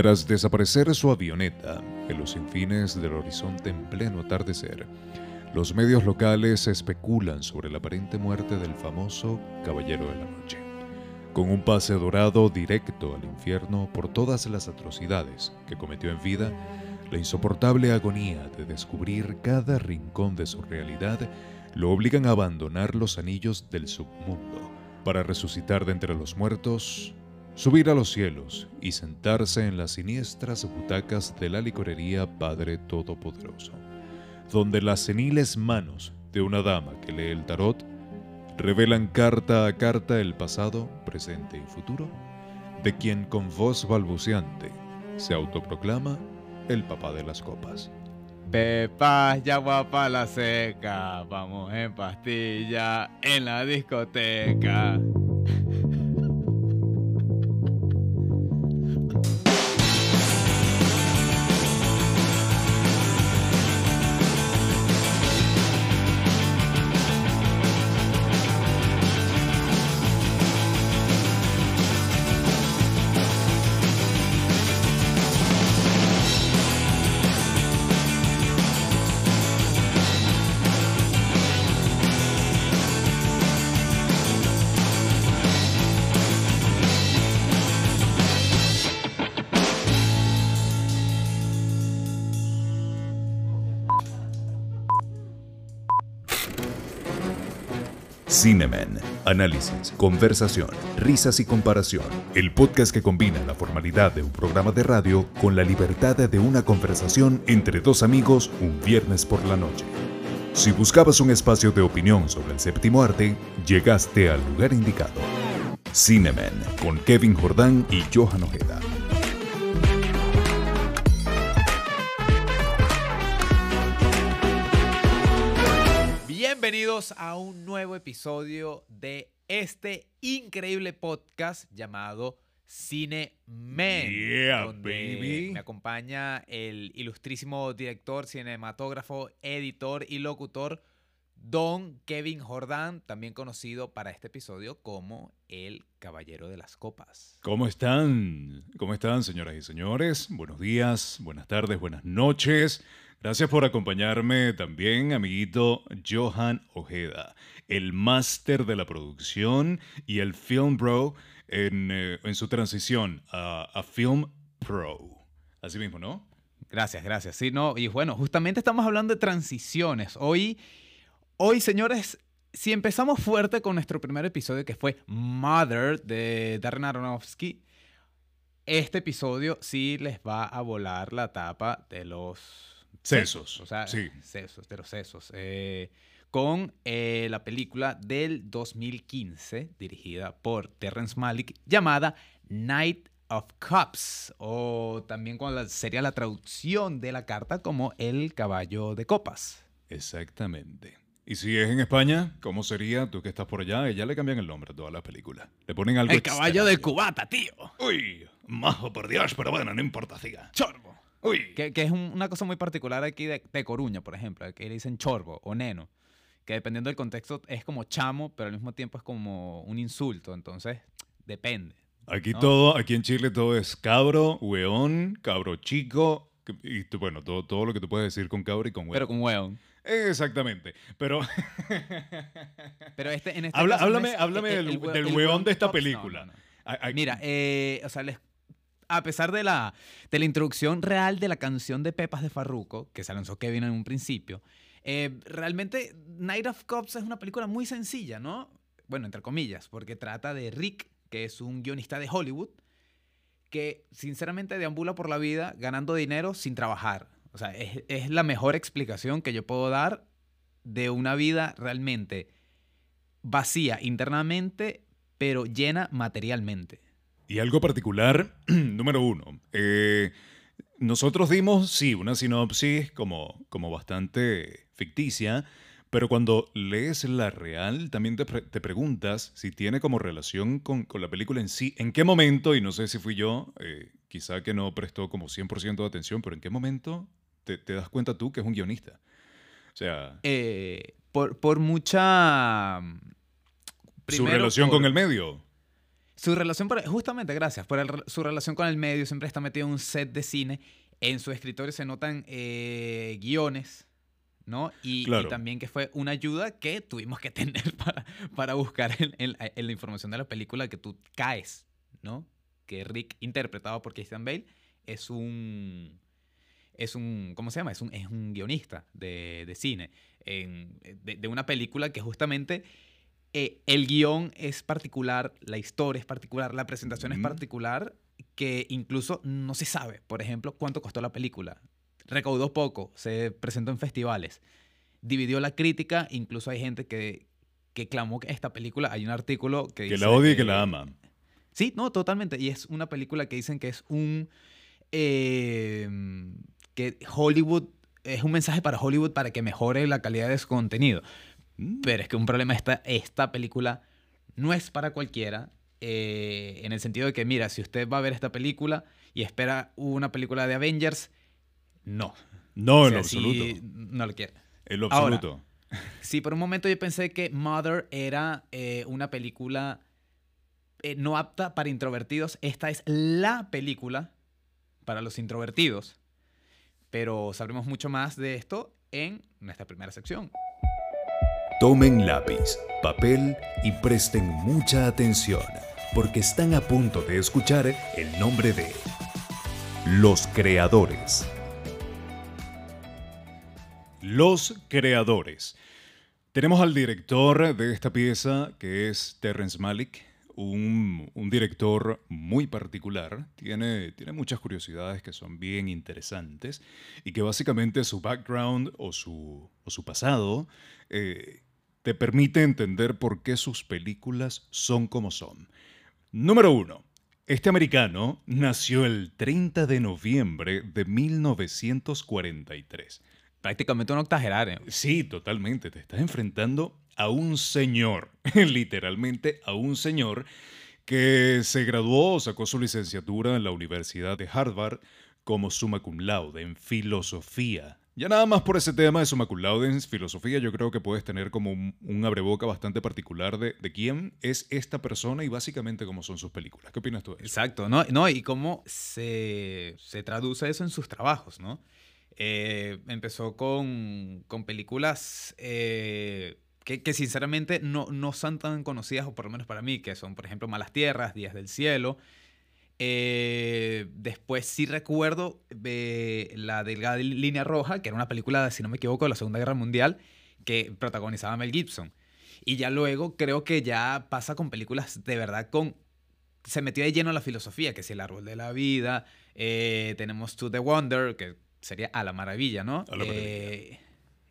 Tras desaparecer su avioneta en los infines del horizonte en pleno atardecer, los medios locales especulan sobre la aparente muerte del famoso Caballero de la Noche, con un pase dorado directo al infierno por todas las atrocidades que cometió en vida, la insoportable agonía de descubrir cada rincón de su realidad lo obligan a abandonar los anillos del submundo para resucitar de entre los muertos subir a los cielos y sentarse en las siniestras butacas de la licorería Padre Todopoderoso, donde las seniles manos de una dama que lee el tarot revelan carta a carta el pasado, presente y futuro de quien con voz balbuceante se autoproclama el papá de las copas. Pepa, ya guapa la seca, vamos en pastilla en la discoteca. Cinemen. Análisis, conversación, risas y comparación. El podcast que combina la formalidad de un programa de radio con la libertad de una conversación entre dos amigos un viernes por la noche. Si buscabas un espacio de opinión sobre el séptimo arte, llegaste al lugar indicado. Cinemen con Kevin Jordán y Johan Ojeda. Bienvenidos a un nuevo episodio de este increíble podcast llamado Cine Men. Yeah, donde baby. Me acompaña el ilustrísimo director, cinematógrafo, editor y locutor Don Kevin Jordán, también conocido para este episodio como el Caballero de las Copas. ¿Cómo están? ¿Cómo están, señoras y señores? Buenos días, buenas tardes, buenas noches. Gracias por acompañarme también, amiguito Johan Ojeda, el máster de la producción y el film bro en, eh, en su transición a, a film pro. Así mismo, ¿no? Gracias, gracias. Sí, no, y bueno, justamente estamos hablando de transiciones. Hoy, hoy, señores, si empezamos fuerte con nuestro primer episodio que fue Mother de Darren Aronofsky, este episodio sí les va a volar la tapa de los Sesos, O sea, sí. sesos, de los sesos. Eh, con eh, la película del 2015, dirigida por Terrence Malick, llamada Night of Cups, o también con la, sería la traducción de la carta como El caballo de copas. Exactamente. Y si es en España, ¿cómo sería? Tú que estás por allá, ya le cambian el nombre a todas las películas. Le ponen algo El caballo de cubata, tío. Uy, majo por Dios, pero bueno, no importa, siga. Chorbo. Uy. Que, que es un- una cosa muy particular aquí de, de Coruña, por ejemplo, que le dicen chorbo o neno, que dependiendo del contexto es como chamo, pero al mismo tiempo es como un insulto, entonces depende. Aquí ¿no? todo, aquí en Chile todo es cabro, weón, cabro chico, y tú, bueno, todo, todo lo que tú puedes decir con cabro y con weón. Pero con hueón. Exactamente. Pero Pero este, en este Habla- caso háblame, es- háblame el- del, el del el weón de esta película. no, no. Ay, ay, Mira, eh, o sea, les- a pesar de la, de la introducción real de la canción de Pepas de Farruko, que se lanzó Kevin en un principio, eh, realmente Night of Cops es una película muy sencilla, ¿no? Bueno, entre comillas, porque trata de Rick, que es un guionista de Hollywood, que sinceramente deambula por la vida ganando dinero sin trabajar. O sea, es, es la mejor explicación que yo puedo dar de una vida realmente vacía internamente, pero llena materialmente. Y algo particular, número uno. eh, nosotros dimos, sí, una sinopsis como, como bastante ficticia, pero cuando lees la real, también te, pre- te preguntas si tiene como relación con, con la película en sí. ¿En qué momento, y no sé si fui yo, eh, quizá que no prestó como 100% de atención, pero en qué momento te, te das cuenta tú que es un guionista? O sea, Eh, por, por mucha... su primero relación por- con el medio. Su relación, por- justamente, gracias, por el- su relación con el medio, siempre está metido en un set de cine. En su escritorio se notan eh, guiones, ¿no? Y, también que fue una ayuda que tuvimos que tener para, para buscar en, en- en la información de la película que tú caes, ¿no? Que Rick, interpretado por Christian Bale, es un... Es un, ¿cómo se llama? Es un, es un guionista de, de cine, en- de, de una película que justamente eh, el guion es particular, la historia es particular, la presentación es particular, que incluso no se sabe, por ejemplo, cuánto costó la película. Recaudó poco, se presentó en festivales, dividió la crítica, incluso hay gente que, que clamó que esta película, hay un artículo que Que dice... la odia y que la ama. Sí, no, totalmente. Y es una película que dicen que es un... eh, que Hollywood... Es un mensaje para Hollywood para que mejore la calidad de su contenido. Mm. Pero es que un problema esta, esta película no es para cualquiera. eh, en el sentido de que, mira, si usted va a ver esta película y espera una película de Avengers, no. No, O en sea, absoluto. no lo quiere. En lo Ahora, absoluto. Sí, por un momento yo pensé que Mother era eh, una película eh, no apta para introvertidos. Esta es la película para los introvertidos. Pero sabremos mucho más de esto en nuestra primera sección. Tomen lápiz, papel y presten mucha atención, porque están a punto de escuchar el nombre de Los Creadores. Los creadores. Tenemos al director de esta pieza, que es Terrence Malick, un, director muy particular. Tiene, tiene muchas curiosidades que son bien interesantes y que básicamente su background o su, su pasado eh, te permite entender por qué sus películas son como son. Número uno. Este americano nació el 30 de noviembre de 1943. Prácticamente un octogenario. Sí, totalmente. Te estás enfrentando a un señor, literalmente a un señor que se graduó o sacó su licenciatura en la Universidad de Harvard como summa cum laude en filosofía. Ya nada más por ese tema de summa cum en filosofía, yo creo que puedes tener como un, un abreboca bastante particular de, de quién es esta persona y básicamente cómo son sus películas. ¿Qué opinas tú de eso? Exacto, ¿no? no y cómo se, se traduce eso en sus trabajos, ¿no? Eh, empezó con, con películas eh, que, que sinceramente no, no son tan conocidas, o por lo menos para mí, que son, por ejemplo, Malas Tierras, Días del Cielo. Eh, después sí recuerdo eh, La Delgada Línea Roja, que era una película, si no me equivoco, de la Segunda Guerra Mundial, que protagonizaba Mel Gibson. Y ya luego creo que ya pasa con películas de verdad con... Se metió de lleno en la filosofía, que si el árbol de la vida, eh, tenemos To the Wonder, que sería a la maravilla, ¿no? A la maravilla. Eh,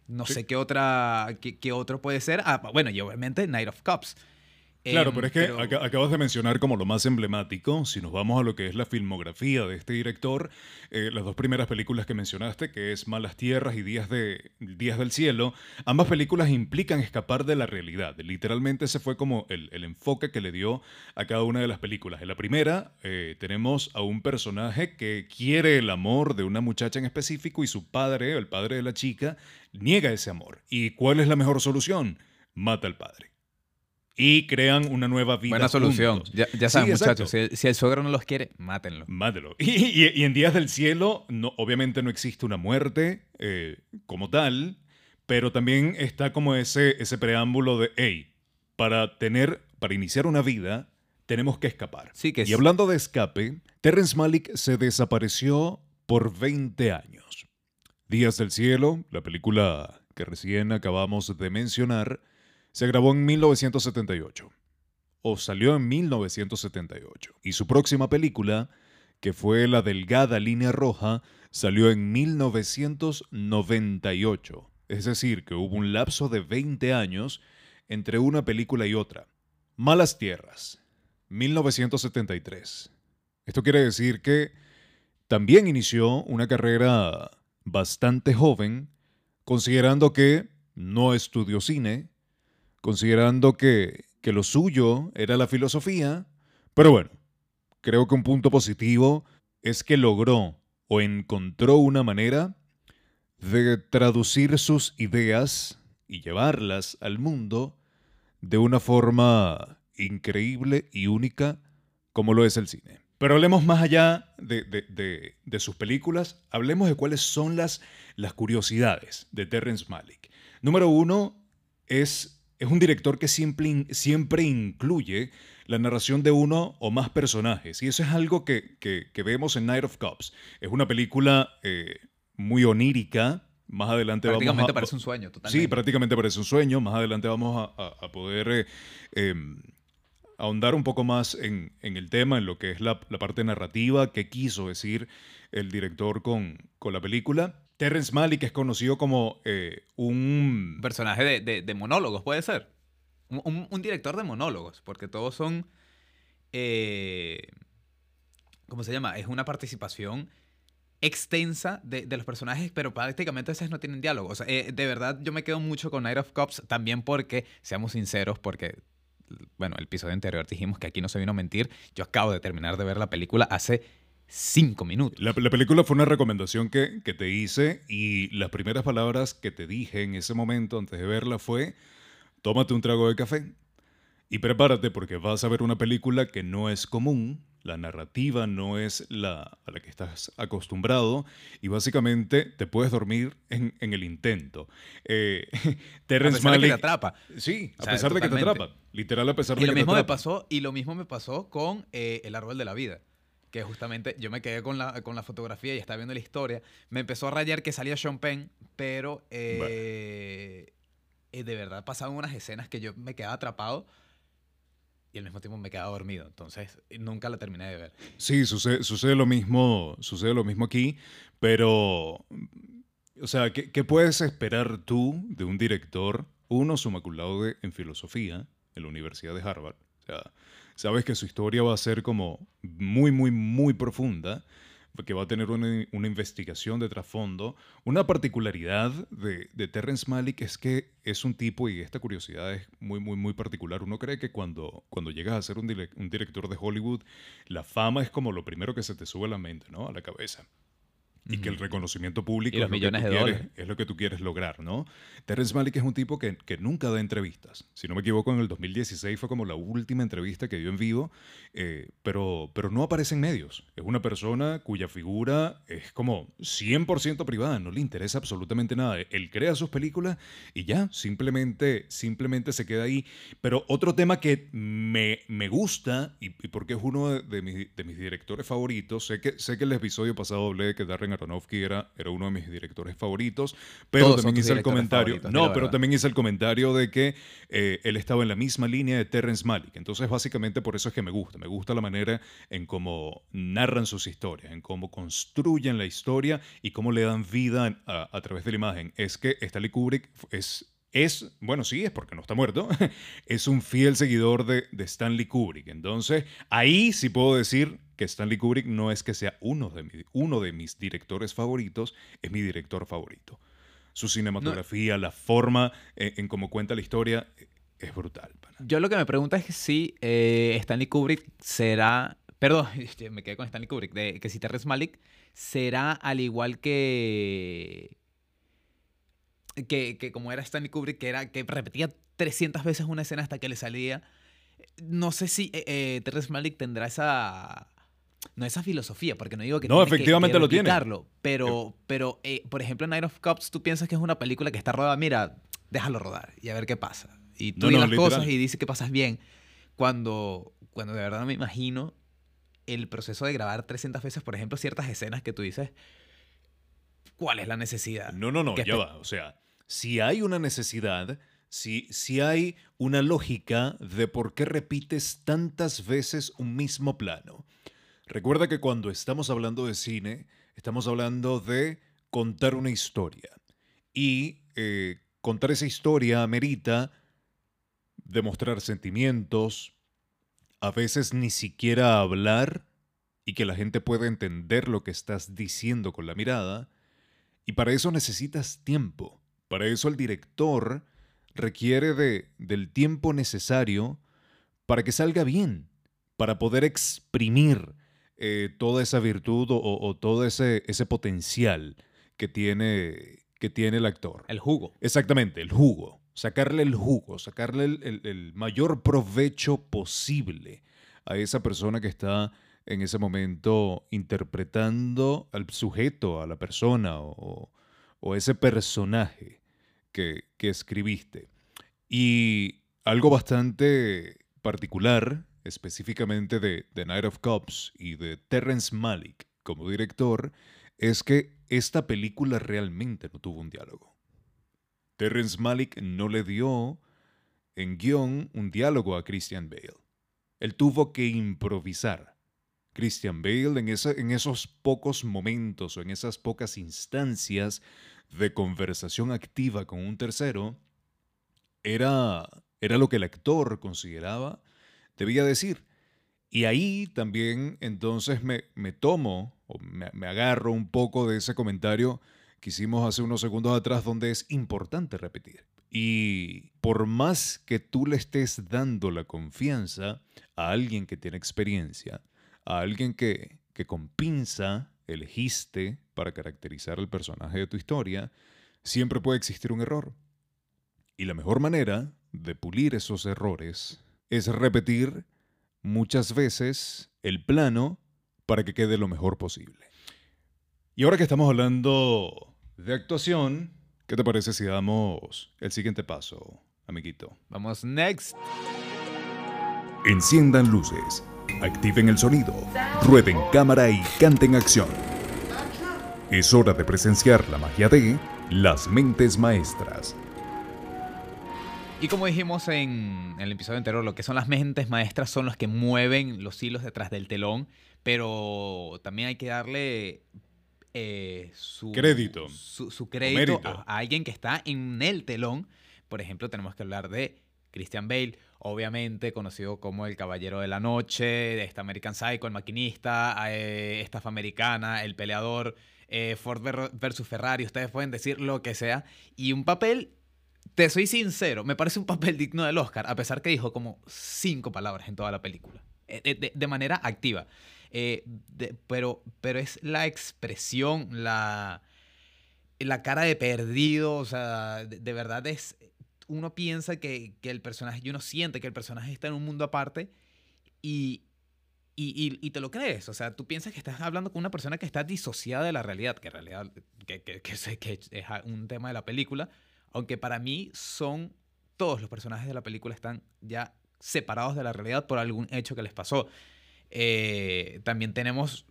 no Sí. sé qué otra, qué, qué otro puede ser. Ah, bueno, y obviamente Night of Cups. Claro, Em, pero es que aca- acabas de mencionar como lo más emblemático, si nos vamos a lo que es la filmografía de este director, eh, las dos primeras películas que mencionaste, que es Malas Tierras y Días, de, Días del Cielo, ambas películas implican escapar de la realidad. Literalmente ese fue como el, el enfoque que le dio a cada una de las películas. En la primera eh, tenemos a un personaje que quiere el amor de una muchacha en específico y su padre, el padre de la chica, niega ese amor. ¿Y cuál es la mejor solución? Mata al padre y crean una nueva vida. Buena solución. juntos. Ya, saben, muchachos, si el, si el suegro no los quiere, mátenlo. Mátelo. Y, y- y en Días del Cielo, no, obviamente no existe una muerte eh, como tal, pero también está como ese, ese preámbulo de, hey, para tener, para iniciar una vida, tenemos que escapar. Sí, que Y hablando de escape, Terrence Malick se desapareció por 20 años. Días del Cielo, la película que recién acabamos de mencionar, se grabó en 1978 o salió en 1978. Y su próxima película, que fue La Delgada Línea Roja, salió en 1998. Es decir, que hubo un lapso de 20 años entre una película y otra. Malas Tierras, 1973. Esto quiere decir que también inició una carrera bastante joven, considerando que no estudió cine, considerando que, que lo suyo era la filosofía, pero bueno, creo que un punto positivo es que logró o encontró una manera de traducir sus ideas y llevarlas al mundo de una forma increíble y única como lo es el cine. Pero hablemos más allá de, de- de- sus películas, hablemos de cuáles son las, las curiosidades de Terrence Malick. Número uno, es, es un director que siempre, siempre incluye la narración de uno o más personajes. Y eso es algo que, que- que vemos en Night of Cops. Es una película eh, muy onírica. Más adelante vamos Prácticamente a... parece un sueño, totalmente. Sí, prácticamente parece un sueño. Más adelante vamos a, a- a poder eh, em, ahondar un poco más en, en el tema, en lo que es la, la parte narrativa, qué quiso decir el director con, con la película. Terrence Malick es conocido como eh, un... Personaje de, monólogos, puede ser. Un, director de monólogos, porque todos son. eh, ¿Cómo se llama? Es una participación extensa de, los personajes, pero prácticamente a veces no tienen diálogo. Eh, de verdad, yo me quedo mucho con Night of Cops también porque, seamos sinceros, porque, bueno, el episodio anterior dijimos que aquí no se vino a mentir. Yo acabo de terminar de ver la película hace cinco minutos. La, la película fue una recomendación que, que te hice y las primeras palabras que te dije en ese momento antes de verla fue, tómate un trago de café y prepárate porque vas a ver una película que no es común, la narrativa no es la a la que estás acostumbrado y básicamente te puedes dormir en, en el intento. Eh, A Terrence pesar de que te Malick- atrapa. Sí, a pesar de que te atrapa. Literal, a pesar Y de lo que mismo te me atrapa. pasó, y lo mismo me pasó con eh, El Árbol de la Vida. Que justamente yo me quedé con la, con la fotografía y estaba viendo la historia. Me empezó a rayar que salía Sean Penn, pero eh, eh, de verdad pasaban unas escenas que yo me quedaba atrapado y al mismo tiempo me quedaba dormido. Entonces nunca la terminé de ver. Sí, sucede, sucede lo mismo, sucede lo mismo aquí, pero, o sea, ¿qué, qué puedes esperar tú de un director, uno summa en filosofía en la Universidad de Harvard? O sea, sabes que su historia va a ser como muy, muy, muy profunda, que va a tener una, una investigación de trasfondo. Una particularidad de, de Terrence Malick es que es un tipo, y esta curiosidad es muy, muy, muy particular. Uno cree que cuando, cuando llegas a ser un, un director de Hollywood, la fama es como lo primero que se te sube a la mente, ¿no? A la cabeza. Y que el reconocimiento público Y los es, lo que millones tú de quieres- dólares. es lo que tú quieres lograr, ¿no? Terrence Malick es un tipo que, que nunca da entrevistas. Si no me equivoco, en el 2016 fue como la última entrevista que dio en vivo, eh, pero, pero no aparece en medios. Es una persona cuya figura es como 100% privada, no le interesa absolutamente nada. Él crea sus películas y ya, simplemente, simplemente se queda ahí. Pero otro tema que me, me gusta, y, y porque es uno de, de mis, de mis directores favoritos, sé que, sé que el episodio pasado hablé de que Darren Aronofsky era, era uno de mis directores favoritos, pero Todos también hice el comentario. No, pero también hice el comentario de que eh, él estaba en la misma línea de Terrence Malick. Entonces, básicamente por eso es que me gusta. Me gusta la manera en cómo narran sus historias, en cómo construyen la historia y cómo le dan vida a, a través de la imagen. Es que Stanley Kubrick es es, bueno, sí, es porque no está muerto, es un fiel seguidor de, de Stanley Kubrick. Entonces, ahí sí puedo decir que Stanley Kubrick no es que sea uno de, mi- uno de mis directores favoritos, es mi director favorito. Su cinematografía, la forma en, en cómo cuenta la historia, eh, es brutal. pana. Yo lo que me pregunto es que si eh, Stanley Kubrick será. Perdón, me quedé con Stanley Kubrick. De, que si Terrence Malick será al igual que. Que, que como era Stanley Kubrick, que, era, que repetía 300 veces una escena hasta que le salía. No sé si eh, eh, Terrence Malick tendrá esa. No esa filosofía, porque no digo que No, tiene que- efectivamente que lo tiene. Pero, pero eh, por ejemplo, Night of Cops, tú piensas que es una película que está rodada, mira, déjalo rodar y a ver qué pasa. Y tú No, no, las literal. cosas y dices que pasas bien. Cuando, cuando de verdad me imagino el proceso de grabar 300 veces, por ejemplo, ciertas escenas que tú dices, ¿cuál es la necesidad? No, no, no, ya va. O sea, si hay una necesidad, si, si hay una lógica de por qué repites tantas veces un mismo plano. Recuerda que cuando estamos hablando de cine, estamos hablando de contar una historia. Y eh, contar esa historia amerita demostrar sentimientos, a veces ni siquiera hablar y que la gente pueda entender lo que estás diciendo con la mirada. Y para eso necesitas tiempo. Para eso el director requiere de, del tiempo necesario para que salga bien, para poder exprimir eh, toda esa virtud o, o todo ese, ese potencial que tiene, que tiene el actor. El jugo. Exactamente, el jugo. Sacarle el jugo, sacarle el, el- el mayor provecho posible a esa persona que está en ese momento interpretando al sujeto, a la persona o, o ese personaje que, escribiste. Y algo bastante particular, específicamente de The Night of Cops y de Terrence Malick como director, es que esta película realmente no tuvo un diálogo. Terrence Malick no le dio en guion un diálogo a Christian Bale. Él tuvo que improvisar. Christian Bale en esos pocos momentos o en esas pocas instancias de conversación activa con un tercero, era, era lo que el actor consideraba debía decir. Y ahí también entonces me, me tomo o me, me agarro un poco de ese comentario que hicimos hace unos segundos atrás donde es importante repetir. Y por más que tú le estés dando la confianza a alguien que tiene experiencia, a alguien que, que con pinza elegiste para caracterizar el personaje de tu historia, siempre puede existir un error. Y la mejor manera de pulir esos errores es repetir muchas veces el plano para que quede lo mejor posible. Y ahora que estamos hablando de actuación, ¿Qué te parece si damos el siguiente paso, amiguito? Vamos next. Enciendan luces, activen el sonido, rueden cámara y canten acción. Es hora de presenciar la magia de las mentes maestras. Y como dijimos en el episodio anterior, lo que son las mentes maestras son los que mueven los hilos detrás del telón, pero también hay que darle eh, su crédito, su, crédito a, alguien que está en el telón. Por ejemplo, tenemos que hablar de Christian Bale, obviamente conocido como el Caballero de la Noche, de esta American Psycho, el maquinista, eh, estafa americana, el peleador, eh, Ford versus Ferrari, ustedes pueden decir lo que sea. Y un papel, te soy sincero, me parece un papel digno del Oscar, a pesar que dijo como cinco palabras en toda la película, de manera activa. Eh, pero, pero es la expresión, la, la cara de perdido, o sea, de, verdad es, uno piensa que, que, el personaje, uno siente que el personaje está en un mundo aparte y, y, y, te lo crees, o sea, tú piensas que estás hablando con una persona que está disociada de la realidad, que en realidad que, que, que, que es un tema de la película, aunque para mí son, todos los personajes de la película están ya separados de la realidad por algún hecho que les pasó. Eh, también tenemos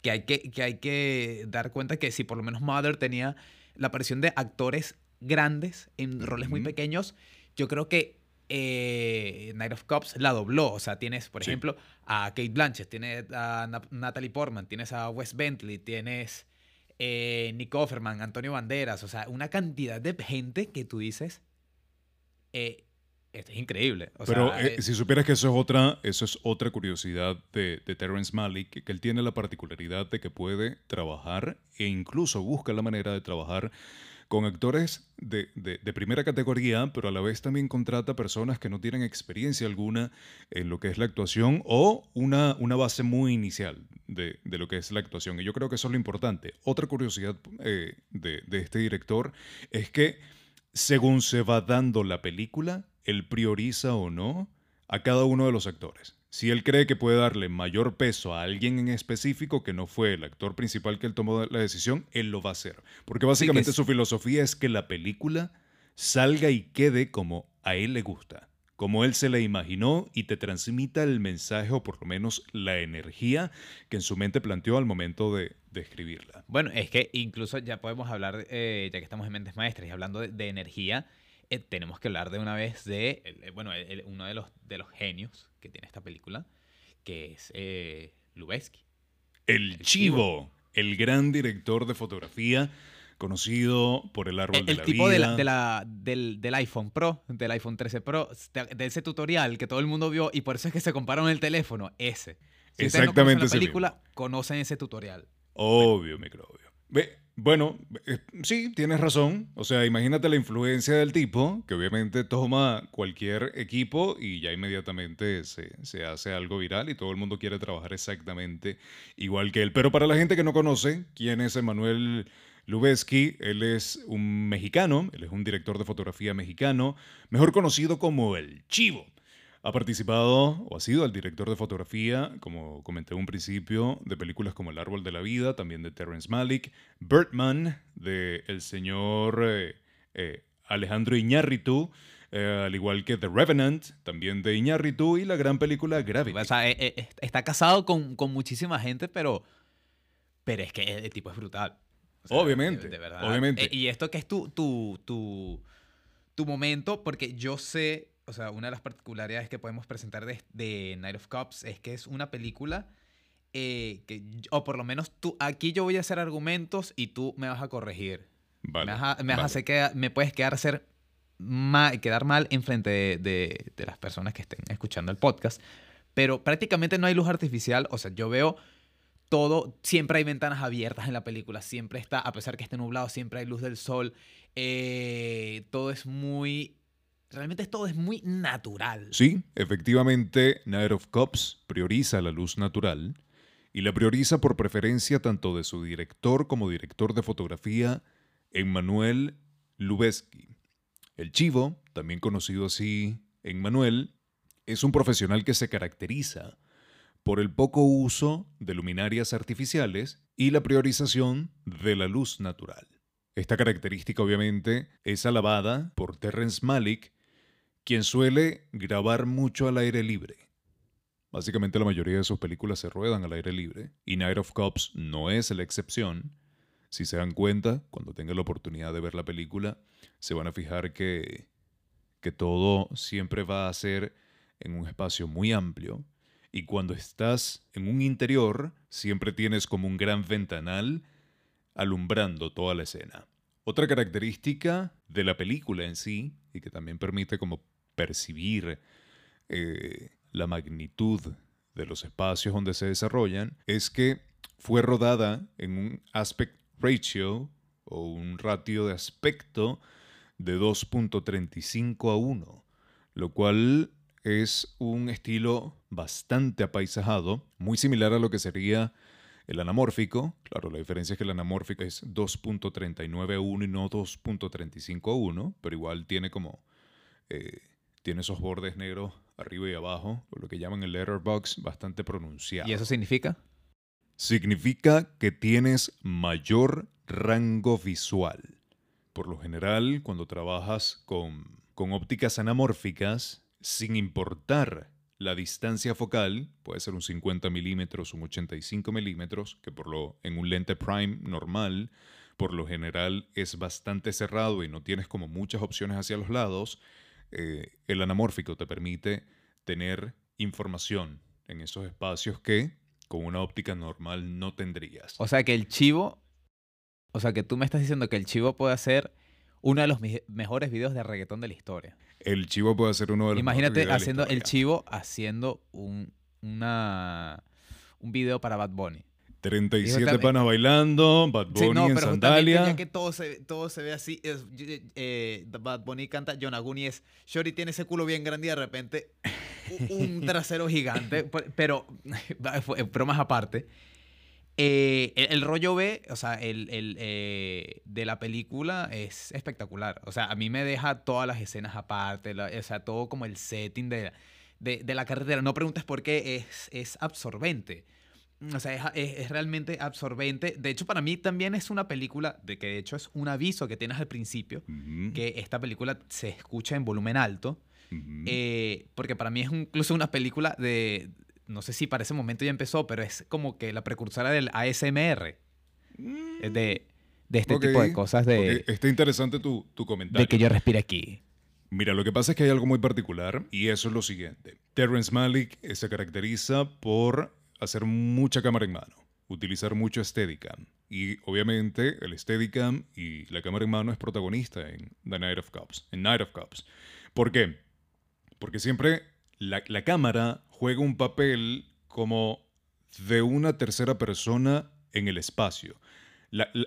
que hay que, que hay que dar cuenta que si por lo menos Mother tenía la aparición de actores grandes en roles muy pequeños, yo creo que eh, Night of Cops la dobló. O sea, tienes, por ejemplo, a Kate Blanchett, tienes a Natalie Portman, tienes a Wes Bentley, tienes eh, Nick Offerman, Antonio Banderas, o sea, una cantidad de gente que tú dices, eh, esto es increíble. Pero eh, si supieras que eso es otra, eso es otra curiosidad de, de Terrence Malick, que, él tiene la particularidad de que puede trabajar e incluso busca la manera de trabajar con actores de, primera categoría, pero a la vez también contrata personas que no tienen experiencia alguna en lo que es la actuación o una, una base muy inicial de, lo que es la actuación. Y yo creo que eso es lo importante. Otra curiosidad eh, de este director es que según se va dando la película, él prioriza o no a cada uno de los actores. Si él cree que puede darle mayor peso a alguien en específico que no fue el actor principal que él tomó la decisión, él lo va a hacer. Porque básicamente su filosofía es que la película salga y quede como a él le gusta, como él se la imaginó y te transmita el mensaje o por lo menos la energía que en su mente planteó al momento de, escribirla. Bueno, es que incluso ya podemos hablar, eh, ya que estamos en Mentes Maestras y hablando de energía, eh, tenemos que hablar de una vez de, eh, bueno, uno de los, de los genios que tiene esta película, que es eh, El, Chivo, el gran director de fotografía conocido por el árbol de la tipo vida. De la, del, del, iPhone Pro, del iPhone 13 Pro, de, ese tutorial que todo el mundo vio y por eso es que se compararon el teléfono, ese. Si Exactamente. No la película, conocen ese tutorial. Obvio, microbio. Ve, bueno, eh, sí, tienes razón. O sea, imagínate la influencia del tipo, que obviamente toma cualquier equipo y ya inmediatamente se, hace algo viral y todo el mundo quiere trabajar exactamente igual que él. Pero para la gente que no conoce quién es Emanuel Lubezki, él es un mexicano, él es un director de fotografía mexicano, mejor conocido como el Chivo. Ha participado o ha sido el director de fotografía, como comenté en un principio, de películas como El Árbol de la Vida, también de Terrence Malick, Birdman, de el señor eh, eh, Alejandro Iñárritu, eh, al igual que The Revenant, también de Iñárritu, y la gran película Gravity. O sea, está casado con, con muchísima gente, pero, pero es que el tipo es brutal. O sea, Obviamente, de- de verdad. obviamente. Y esto que es tu, tu, tu, tu momento, porque yo sé, o sea, una de las particularidades que podemos presentar de, de Night of Cops es que es una película eh, que, o por lo menos tú, aquí yo voy a hacer argumentos y tú me vas a corregir. Vale, me vas a, me vas a vale. hacer que me puedes quedar, ser ma- quedar mal enfrente de, de, de las personas que estén escuchando el podcast. Pero prácticamente no hay luz artificial. O sea, yo veo todo, siempre hay ventanas abiertas en la película, siempre está, a pesar que esté nublado, siempre hay luz del sol. eh, todo es muy, realmente todo es muy natural. Sí, efectivamente, Night of Cops prioriza la luz natural y la prioriza por preferencia tanto de su director como director de fotografía, Emmanuel Lubezki. El Chivo, también conocido así Emmanuel, es un profesional que se caracteriza por el poco uso de luminarias artificiales y la priorización de la luz natural. Esta característica obviamente es alabada por Terrence Malick, quien suele grabar mucho al aire libre. Básicamente la mayoría de sus películas se ruedan al aire libre y Night of Cops no es la excepción. Si se dan cuenta, cuando tengan la oportunidad de ver la película, se van a fijar que, que todo siempre va a ser en un espacio muy amplio y cuando estás en un interior siempre tienes como un gran ventanal alumbrando toda la escena. Otra característica de la película en sí, y que también permite como percibir eh, la magnitud de los espacios donde se desarrollan, es que fue rodada en un aspect ratio o un ratio de aspecto de 2.35 a 1, lo cual es un estilo bastante apaisajado, muy similar a lo que sería el anamórfico, claro, la diferencia es que el anamórfico es 2.39 a 1 y no 2.35 a 1, pero igual tiene como, eh, tiene esos bordes negros arriba y abajo, o lo que llaman el letterbox, bastante pronunciado. ¿Y eso significa? Significa que tienes mayor rango visual. Por lo general, cuando trabajas con, con ópticas anamórficas, sin importar la distancia focal, puede ser un 50 milímetros, un 85 milímetros, que por lo, en un lente prime normal, por lo general es bastante cerrado y no tienes como muchas opciones hacia los lados, eh, el anamórfico te permite tener información en esos espacios que con una óptica normal no tendrías. O sea que el chivo, o sea que tú me estás diciendo que el chivo puede hacer uno de los mejores videos de reggaetón de la historia. El chivo puede ser uno de los Imagínate mejores videos de la haciendo el chivo haciendo un, una, un video para Bad Bunny. 37 Dijo también- panas bailando, Bad Bunny Sí, no, en pero sandalia. ya que todo se, todo se ve así, es- eh, Bad Bunny canta, Yonaguni es, Shorty tiene ese culo bien grande y de repente un trasero gigante, pero bromas aparte. eh, el, el rollo B, o sea, el, el, eh, de la película es espectacular. O sea, a mí me deja todas las escenas aparte, la- o sea, todo como el setting de, de, de la carretera. No preguntes por qué, es, es absorbente. O sea, es, es- es realmente absorbente. De hecho, para mí también es una película, de que de hecho es un aviso que tienes al principio, que esta película se escucha en volumen alto. Eh, porque para mí es incluso una película de. No sé si para ese momento ya empezó, pero es como que la precursora del ASMR. eh, De, de este tipo de cosas de, Está interesante tu, tu comentario. de que yo respire aquí. Mira, lo que pasa es que hay algo muy particular y eso es lo siguiente. Terrence Malick eh, se caracteriza por hacer mucha cámara en mano, utilizar mucho Steadicam. Y obviamente el Steadicam y la cámara en mano es protagonista en The Night of Cops, en Night of Cops. ¿Por qué? Porque siempre la, la cámara juega un papel como de una tercera persona en el espacio.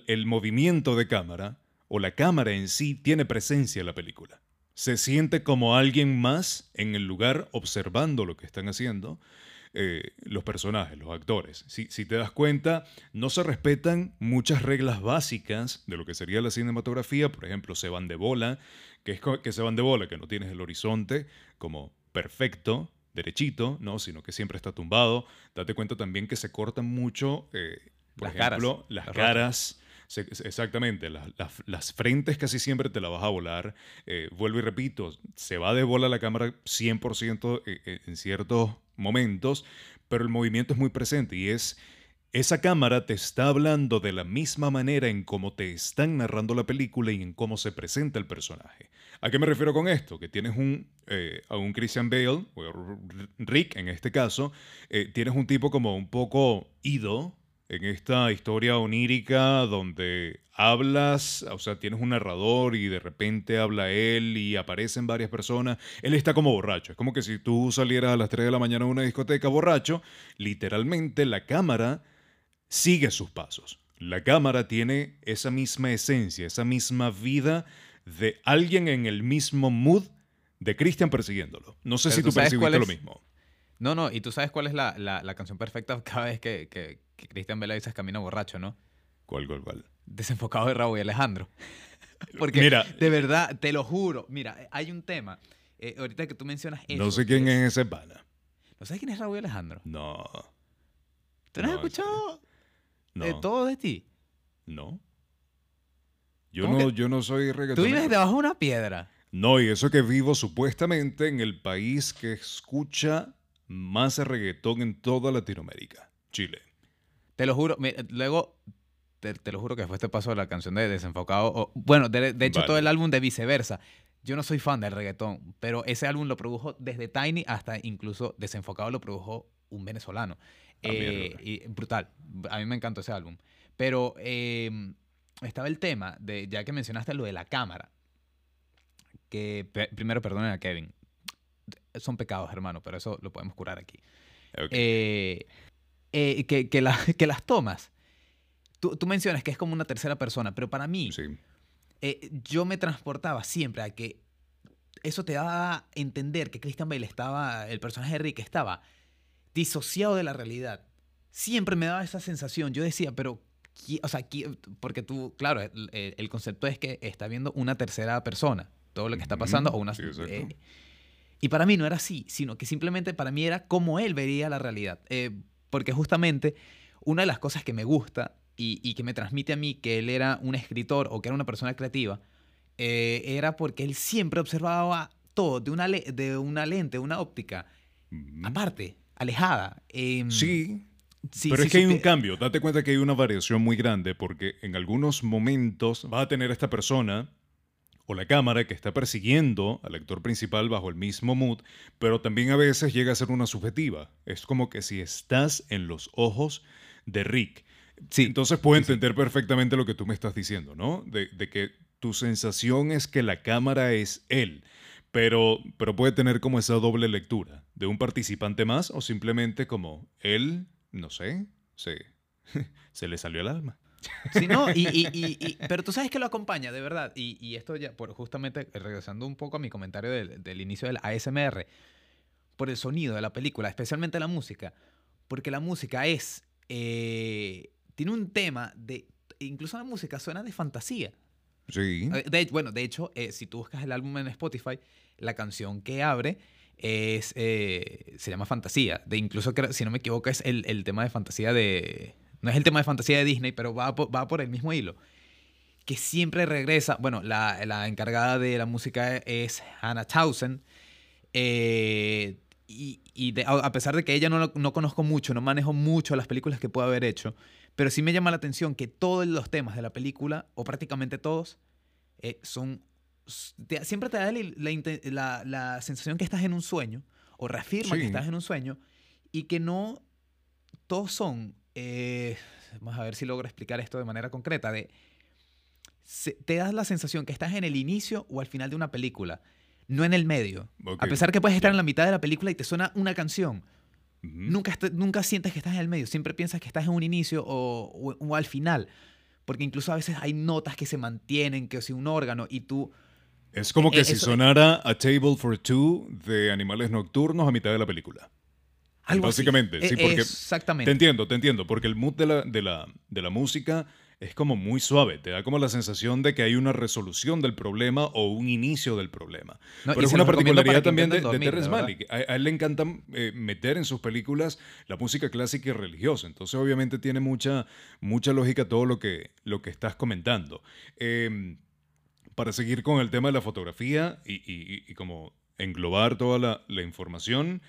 El movimiento de cámara o la cámara en sí tiene presencia en la película. Se siente como alguien más en el lugar observando lo que están haciendo eh, los personajes, los actores. Si, si te das cuenta, no se respetan muchas reglas básicas de lo que sería la cinematografía. Por ejemplo, se van de bola, que es que se van de bola, que no tienes el horizonte como perfecto, derechito, ¿no? Sino que siempre está tumbado. Date cuenta también que se cortan mucho, eh, por Las caras, ejemplo, las caras. Se- exactamente, las, frentes casi siempre te la vas a volar. Eh, vuelvo y repito, se va de bola la cámara 100% eh, eh, en ciertos momentos, pero el movimiento es muy presente y es esa cámara te está hablando de la misma manera en cómo te están narrando la película y en cómo se presenta el personaje. ¿A qué me refiero con esto? Que tienes un, a un Christian Bale, o Rick en este caso, tienes un tipo como un poco ido en esta historia onírica donde hablas, o sea, tienes un narrador y de repente habla él y aparecen varias personas. Él está como borracho. Es como que si tú salieras a las 3 de la mañana a una discoteca borracho, literalmente la cámara sigue sus pasos. La cámara tiene esa misma esencia, esa misma vida de alguien en el mismo mood de Christian persiguiéndolo. No sé Pero si tú tú percibiste lo mismo. No, no, y tú sabes cuál es la, la- la canción perfecta cada vez que, que, que Christian Bale dice camina borracho, ¿no? ¿Cuál, cuál, cuál? Desenfocado de Raúl y Alejandro. Porque, Mira. de verdad, te lo juro. Mira, hay un tema. eh, ahorita que tú mencionas eso. no sé quién es ese pana. ¿No sabes quién es Raúl y Alejandro? No, ¿Tú no has escuchado no, eh, todo de ti? no. Yo ¿Cómo no, yo no soy Tú reggaetonero. vives debajo de una piedra. No, y eso que vivo supuestamente en el país que escucha más reggaetón en toda Latinoamérica, Chile. Te lo juro. mi- Luego, te, te lo juro que después te paso la canción de Desenfocado. o- bueno, de, de hecho, Vale. todo el álbum de Viceversa. Yo no soy fan del reggaetón, pero ese álbum lo produjo desde Tiny hasta incluso Desenfocado lo produjo un venezolano. Ah, Eh, y brutal. A mí me encantó ese álbum. Pero eh, estaba el tema de, ya que mencionaste lo de la cámara, que primero perdonen a Kevin. Son pecados, hermano, pero eso lo podemos curar aquí. Ok. Eh, eh, que, que, la- que las tomas. Tú, tú mencionas que es como una tercera persona, pero para mí, sí. eh, yo me transportaba siempre a que eso te daba a entender que Christian Bale estaba, el personaje de Rick estaba disociado de la realidad. Siempre me daba esa sensación. Yo decía, pero, o sea, porque tú, claro, el, concepto es que está viendo una tercera persona, todo lo que está pasando, o una... sí, exacto. eh, y para mí no era así, sino que simplemente para mí era como él vería la realidad. Eh, porque justamente una de las cosas que me gusta y, y que me transmite a mí que él era un escritor o que era una persona creativa, eh, era porque él siempre observaba todo de una, le- de una lente, una óptica, aparte, alejada. Em, Sí, sí, pero sí es que hay un cambio. Date cuenta que hay una variación muy grande porque en algunos momentos vas a tener esta persona o la cámara que está persiguiendo al actor principal bajo el mismo mood, pero también a veces llega a ser una subjetiva. Es como que si estás en los ojos de Rick. Sí, Entonces puedo entender perfectamente lo que tú me estás diciendo, ¿no? De, de que tu sensación es que la cámara es él, pero, pero puede tener como esa doble lectura de un participante más o simplemente como él, no sé, se, se le salió el alma. Sí, no, y, y- y- y- pero tú sabes que lo acompaña, de verdad. Y, y esto ya, por justamente regresando un poco a mi comentario del, del inicio del ASMR, por el sonido de la película, especialmente la música, porque la música es, eh, tiene un tema de, incluso la música suena de fantasía. Sí. Eh, De, bueno, de hecho, eh, si tú buscas el álbum en Spotify, la canción que abre es, eh, se llama Fantasía. De incluso, si no me equivoco, es el, el tema de fantasía de... No es el tema de fantasía de Disney, pero va por, va por el mismo hilo. Que siempre regresa... Bueno, la, la encargada de la música es Hannah Townsend. eh, y y de- a pesar de que ella no, no conozco mucho, no manejo mucho las películas que pueda haber hecho, pero sí me llama la atención que todos los temas de la película, o prácticamente todos, eh, son... te- siempre te da la, la sensación que estás en un sueño, o reafirma que estás en un sueño, y que no todos son... eh, vamos a ver si logro explicar esto de manera concreta, de... se- te das la sensación que estás en el inicio o al final de una película, no en el medio. A pesar que puedes estar en la mitad de la película y te suena una canción, nunca, nunca sientes que estás en el medio, siempre piensas que estás en un inicio o, o- o al final. Porque incluso a veces hay notas que se mantienen, que si un órgano y tú... Es como que Eh, si eso- sonara A Table for Two de Animales Nocturnos a mitad de la película. Algo así. Básicamente, sí, Eh, porque Exactamente. Te entiendo, te entiendo, porque el mood de la, de la, de la música es como muy suave, te da como la sensación de que hay una resolución del problema o un inicio del problema. No, Pero es una particularidad también de, de Terrence. Malick. A, a él le encanta eh, meter en sus películas la música clásica y religiosa, entonces obviamente tiene mucha, mucha lógica todo lo que, lo que estás comentando. Eh, para seguir con el tema de la fotografía y, y- y como englobar toda la, la información,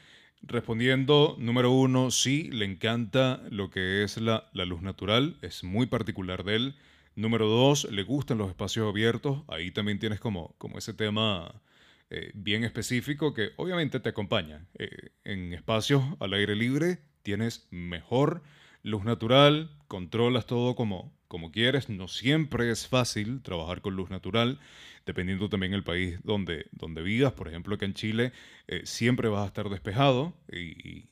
respondiendo, número uno, sí, le encanta lo que es la, luz natural, es muy particular de él. Número dos, le gustan los espacios abiertos, ahí también tienes como, como ese tema eh, bien específico que obviamente te acompaña. Eh, en espacios al aire libre tienes mejor luz natural, controlas todo como, como quieres. No siempre es fácil trabajar con luz natural, dependiendo también el país donde, donde vivas. Por ejemplo, acá en Chile eh, siempre vas a estar despejado y,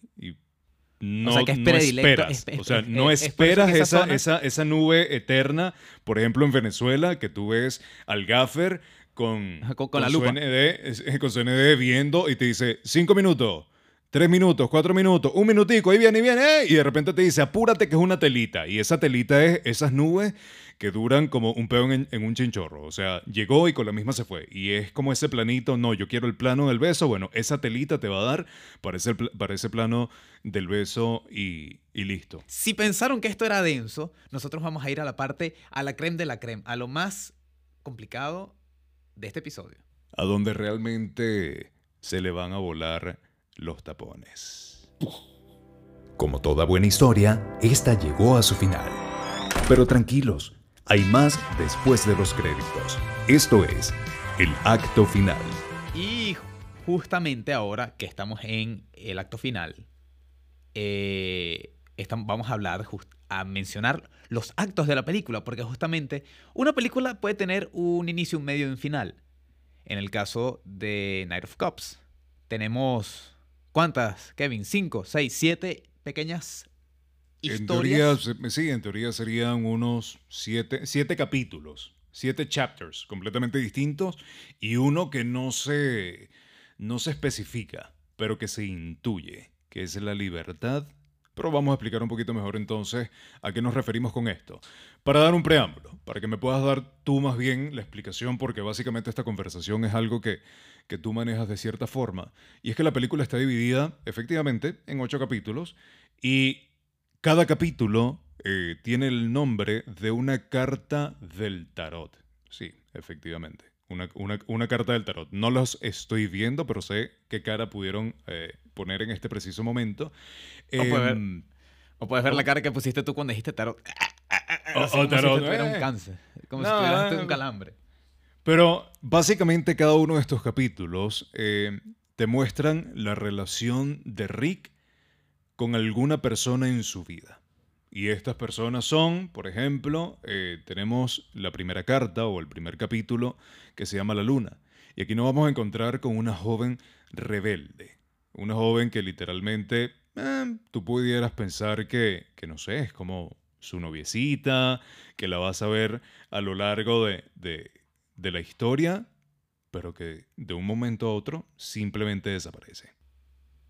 no, sea que es no predilecto, esperas. es- es- o sea, no esperas que esa esa, esa, esa nube eterna. Por ejemplo, en Venezuela, que tú ves al gaffer con, con- con la su lupa. ND, con su ND viendo y te dice cinco minutos. Tres minutos, cuatro minutos, un minutico, ahí viene, ahí viene, ¡eh! y de repente te dice, apúrate que es una telita. Y esa telita es esas nubes que duran como un peón en, en un chinchorro. O sea, llegó y con la misma se fue. Y es como ese planito, no, yo quiero el plano del beso. Bueno, esa telita te va a dar para ese, para ese plano del beso y, y listo. Si pensaron que esto era denso, nosotros vamos a ir a la parte, a la creme de la creme, a lo más complicado de este episodio. A donde realmente se le van a volar los tapones. Como toda buena historia, esta llegó a su final. Pero tranquilos, hay más después de los créditos. Esto es el acto final. Y justamente ahora que estamos en el acto final, eh, estam- vamos a hablar, a mencionar los actos de la película, porque justamente una película puede tener un inicio, un medio y un final. En el caso de Night of Cops, tenemos, ¿cuántas, Kevin? ¿Cinco, seis, siete pequeñas En teoría, historias? sí, en teoría serían unos siete, siete capítulos, siete chapters completamente distintos y uno que no se, no se especifica, pero que se intuye, que es la libertad. Pero vamos a explicar un poquito mejor entonces a qué nos referimos con esto. Para dar un preámbulo, para que me puedas dar tú más bien la explicación, porque básicamente esta conversación es algo que, que tú manejas de cierta forma. Y es que la película está dividida, efectivamente, en ocho capítulos y cada capítulo eh, tiene el nombre de una carta del tarot. Sí, efectivamente. Una, una- carta del tarot. No los estoy viendo, pero sé qué cara pudieron eh, poner en este preciso momento. Ver. Em, O puedes ver la cara que pusiste tú cuando dijiste tarot. Oh, Así oh, como tarot, si te tuviera eh. un cáncer. Como No, si tuvieras eh. un calambre. Pero básicamente cada uno de estos capítulos eh, te muestran la relación de Rick con alguna persona en su vida. Y estas personas son, por ejemplo, eh, tenemos la primera carta o el primer capítulo que se llama La Luna. Y aquí nos vamos a encontrar con una joven rebelde. Una joven que literalmente eh, tú pudieras pensar que, que, no sé, es como su noviecita, que la vas a ver a lo largo de, de- de la historia, pero que de un momento a otro simplemente desaparece.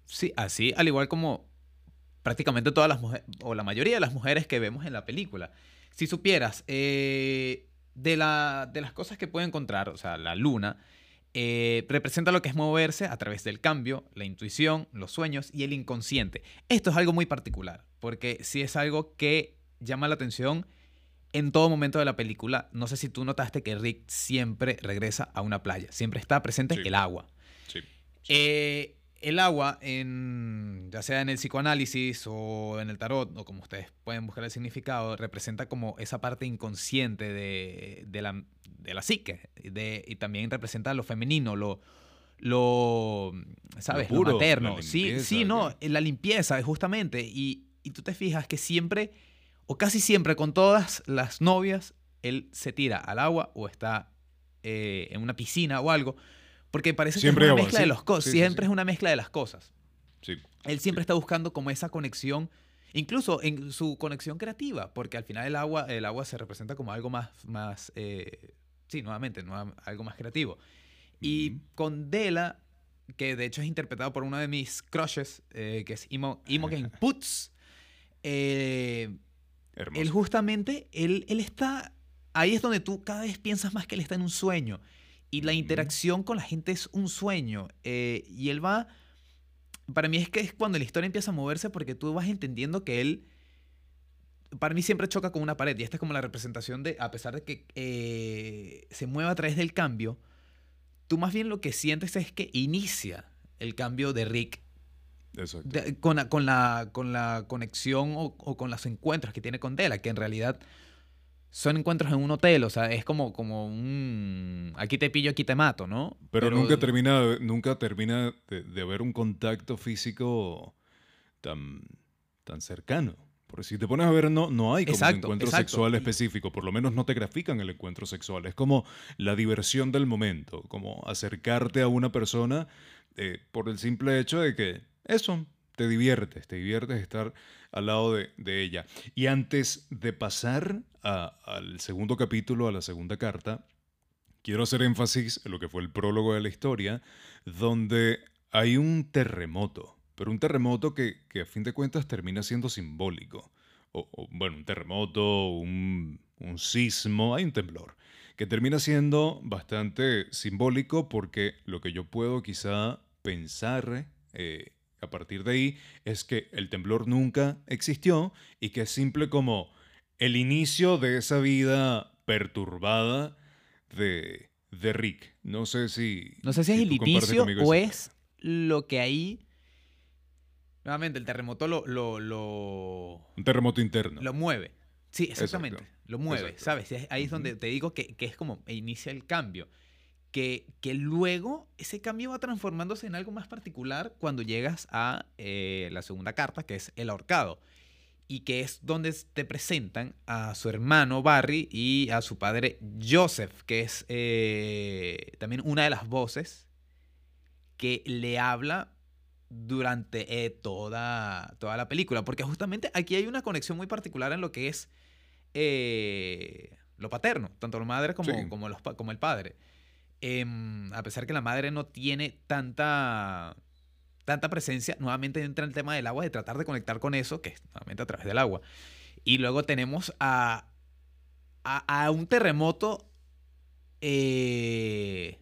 Sí, así, al igual como prácticamente todas las mujeres, o la mayoría de las mujeres que vemos en la película. Si supieras, eh, de, la, de las cosas que puede encontrar, o sea, la luna, eh, representa lo que es moverse a través del cambio, la intuición, los sueños y el inconsciente. Esto es algo muy particular, porque sí es algo que llama la atención en todo momento de la película. No sé si tú notaste que Rick siempre regresa a una playa, siempre está presente Sí. el agua. Sí. Eh, el agua, en, ya sea en el psicoanálisis o en el tarot, o como ustedes pueden buscar el significado, representa como esa parte inconsciente de, de la, de la psique. de- y también representa lo femenino, lo, lo ¿sabes? Lo, puro, la materno. Sí, limpieza, sí, no, la limpieza, justamente. Y, y tú te fijas que siempre, o casi siempre con todas las novias, él se tira al agua o está eh, en una piscina o algo. Porque parece Siempre que es una mezcla de sí. las cosas. Sí, siempre sí. es una mezcla de las cosas. Él siempre está buscando como esa conexión, incluso en su conexión creativa, porque al final el agua, el agua se representa como algo más, más eh, sí, nuevamente, nueva- algo más creativo. Y Ujú. con Dela, que de hecho es interpretado por uno de mis crushes, eh, que es Imo, Imogen Putz, eh, él justamente, él, él está, ahí es donde tú cada vez piensas más que él está en un sueño. Y la interacción con la gente es un sueño. eh, y él va, para mí es que es cuando la historia empieza a moverse porque tú vas entendiendo que él, para mí siempre choca con una pared. Y esta es como la representación de, a pesar de que eh, se mueva a través del cambio, tú más bien lo que sientes es que inicia el cambio de Rick de- con, la, con, la, con la conexión o, o con los encuentros que tiene con Dela, que en realidad son encuentros en un hotel, o sea, es como, como un aquí te pillo, aquí te mato, ¿no? Pero, nunca termina, nunca termina de, de haber un contacto físico tan, tan cercano. Porque si te pones a ver, no, no hay como un encuentro exacto. sexual específico. Por lo menos no te grafican el encuentro sexual. Es como la diversión del momento. Como acercarte a una persona eh, por el simple hecho de que eso, te diviertes. Te diviertes estar al lado de, ella. Y antes de pasar al segundo capítulo, a la segunda carta, quiero hacer énfasis en lo que fue el prólogo de la historia, donde hay un terremoto, pero un terremoto que, que a fin de cuentas termina siendo simbólico. Bueno, un terremoto, un, un sismo, hay un temblor, que termina siendo bastante simbólico porque lo que yo puedo quizá pensar eh, a partir de ahí es que el temblor nunca existió y que es simple como el inicio de esa vida perturbada de, de Rick. No sé si. No sé si es el inicio o es lo que ahí... Nuevamente, el terremoto lo, lo, lo, Un terremoto interno. lo mueve. Sí, exactamente. Exacto, Lo mueve, exacto. ¿sabes? Ahí es donde te digo que, que es como inicia el cambio. Que, que luego ese cambio va transformándose en algo más particular cuando llegas a eh, la segunda carta, que es el ahorcado. Y que es donde te presentan a su hermano Barry y a su padre Joseph, que es eh, también una de las voces que le habla durante eh, toda, toda la película. Porque justamente aquí hay una conexión muy particular en lo que es eh, lo paterno, tanto la madre como, Sí. como, los pa- como el padre. Em, a pesar que la madre no tiene tanta, tanta presencia, nuevamente entra el tema del agua, de tratar de conectar con eso, que es nuevamente a través del agua. Y luego tenemos a, a, a un terremoto, eh,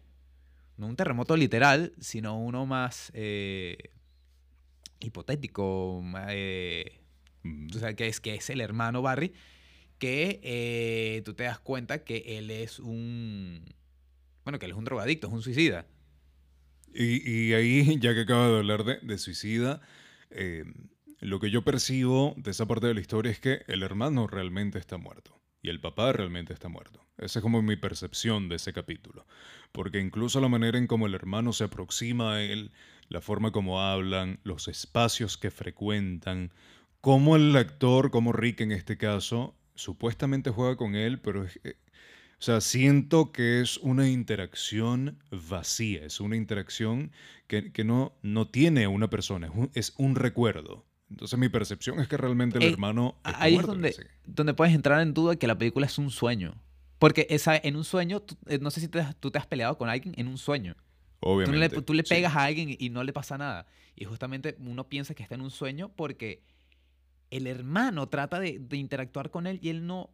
no un terremoto literal, sino uno más eh, hipotético, eh, Mm. o sea, que es, que es el hermano Barry, que tú te das cuenta que él es un, bueno, que él es un drogadicto, es un suicida. Y, ahí, ya que acaba de hablar de, de suicida, eh, lo que yo percibo de esa parte de la historia es que el hermano realmente está muerto. Y el papá realmente está muerto. Esa es como mi percepción de ese capítulo. Porque incluso la manera en cómo el hermano se aproxima a él, la forma como hablan, los espacios que frecuentan, cómo el actor, como Rick en este caso, supuestamente juega con él, pero es, eh, o sea, siento que es una interacción vacía, es una interacción que, que no, no tiene una persona, es un, es un recuerdo. Entonces mi percepción es que realmente el Eh, hermano... está Ahí es muerto donde, donde puedes entrar en duda que la película es un sueño. Porque esa, en un sueño, tú- eh, no sé si te tú te has peleado con alguien en un sueño. Tú le, Obviamente. tú le sí. pegas a alguien y- y no le pasa nada. Y justamente uno piensa que está en un sueño porque el hermano trata de, de interactuar con él y él no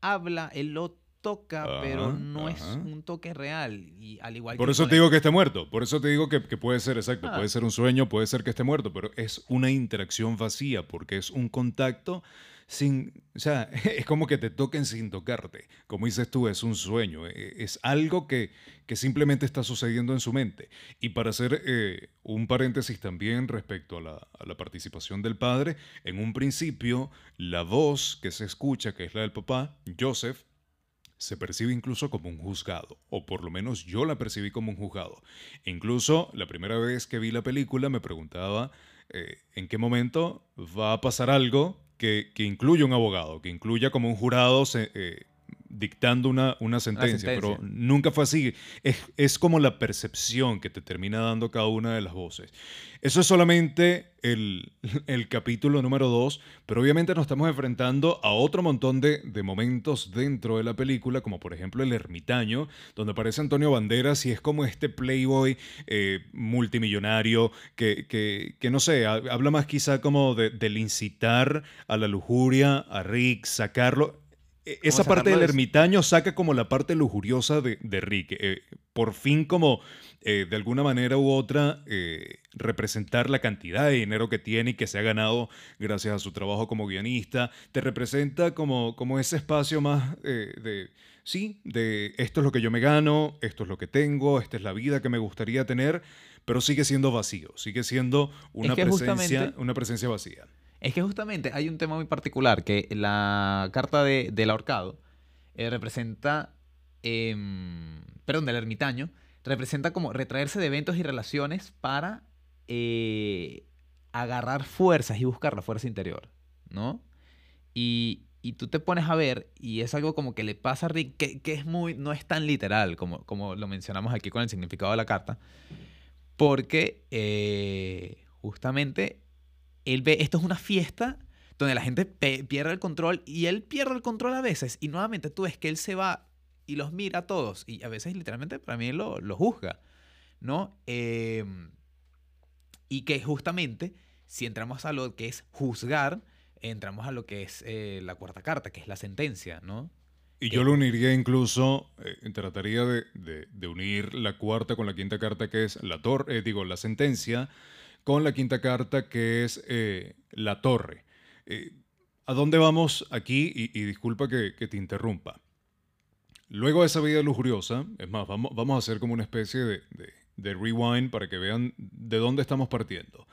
habla, él lo toca, pero Ajá, no es un toque real. Y al igual Por que eso te el- digo que esté muerto. Por eso te digo que, que puede ser exacto. Ah. Puede ser un sueño, puede ser que esté muerto, pero es una interacción vacía porque es un contacto sin. O sea, es como que te toquen sin tocarte. Como dices tú, es un sueño. e- Es algo que, que simplemente está sucediendo en su mente. Y para hacer eh, un paréntesis también respecto a la, a la participación del padre, en un principio, la voz que se escucha, que es la del papá, Joseph, se percibe incluso como un juzgado, o por lo menos yo la percibí como un juzgado. Incluso la primera vez que vi la película me preguntaba eh, en qué momento va a pasar algo que, que incluya un abogado, que incluya como un jurado eh, dictando una, una sentencia, pero sentencia. nunca fue así. Es, es como la percepción que te termina dando cada una de las voces. Eso es solamente el, el capítulo número 2, pero obviamente nos estamos enfrentando a otro montón de, de momentos dentro de la película, como por ejemplo El Ermitaño, donde aparece Antonio Banderas y es como este playboy eh, multimillonario que, que, que, no sé, ha- habla más quizá como de- del incitar a la lujuria, a Rick, sacarlo. E- Esa parte del de- ermitaño saca como la parte lujuriosa de, de Rick. Eh, por fin como eh, de alguna manera u otra eh, representar la cantidad de dinero que tiene y que se ha ganado gracias a su trabajo como guionista. Te representa como, como ese espacio más eh, de, sí, de esto es lo que yo me gano, esto es lo que tengo, esta es la vida que me gustaría tener, pero sigue siendo vacío, sigue siendo una, que presencia, una presencia vacía. Es que justamente hay un tema muy particular, que la carta de, del ahorcado eh, representa, em, perdón, del ermitaño, representa como retraerse de eventos y relaciones para eh, agarrar fuerzas y buscar la fuerza interior, ¿no? Y, tú te pones a ver, y es algo como que le pasa a Rick, que, que es muy, no es tan literal como, como lo mencionamos aquí con el significado de la carta, porque eh, justamente él ve, esto es una fiesta donde la gente pierde el control y él pierde el control a veces. Y nuevamente tú ves que él se va y los mira a todos y a veces literalmente para mí lo, lo juzga, ¿no? Eh, y que justamente si entramos a lo que es juzgar, entramos a lo que es eh, la cuarta carta, que es la sentencia, ¿no? Y yo Eh, lo uniría incluso, eh, trataría de, de- de unir la cuarta con la quinta carta, que es la torre, digo, la sentencia, con la quinta carta, que es eh, la torre. Eh, ¿A dónde vamos aquí? Y, disculpa que, te interrumpa. Luego de esa vida lujuriosa, es más, vamos, a hacer como una especie de- de rewind para que vean de dónde estamos partiendo.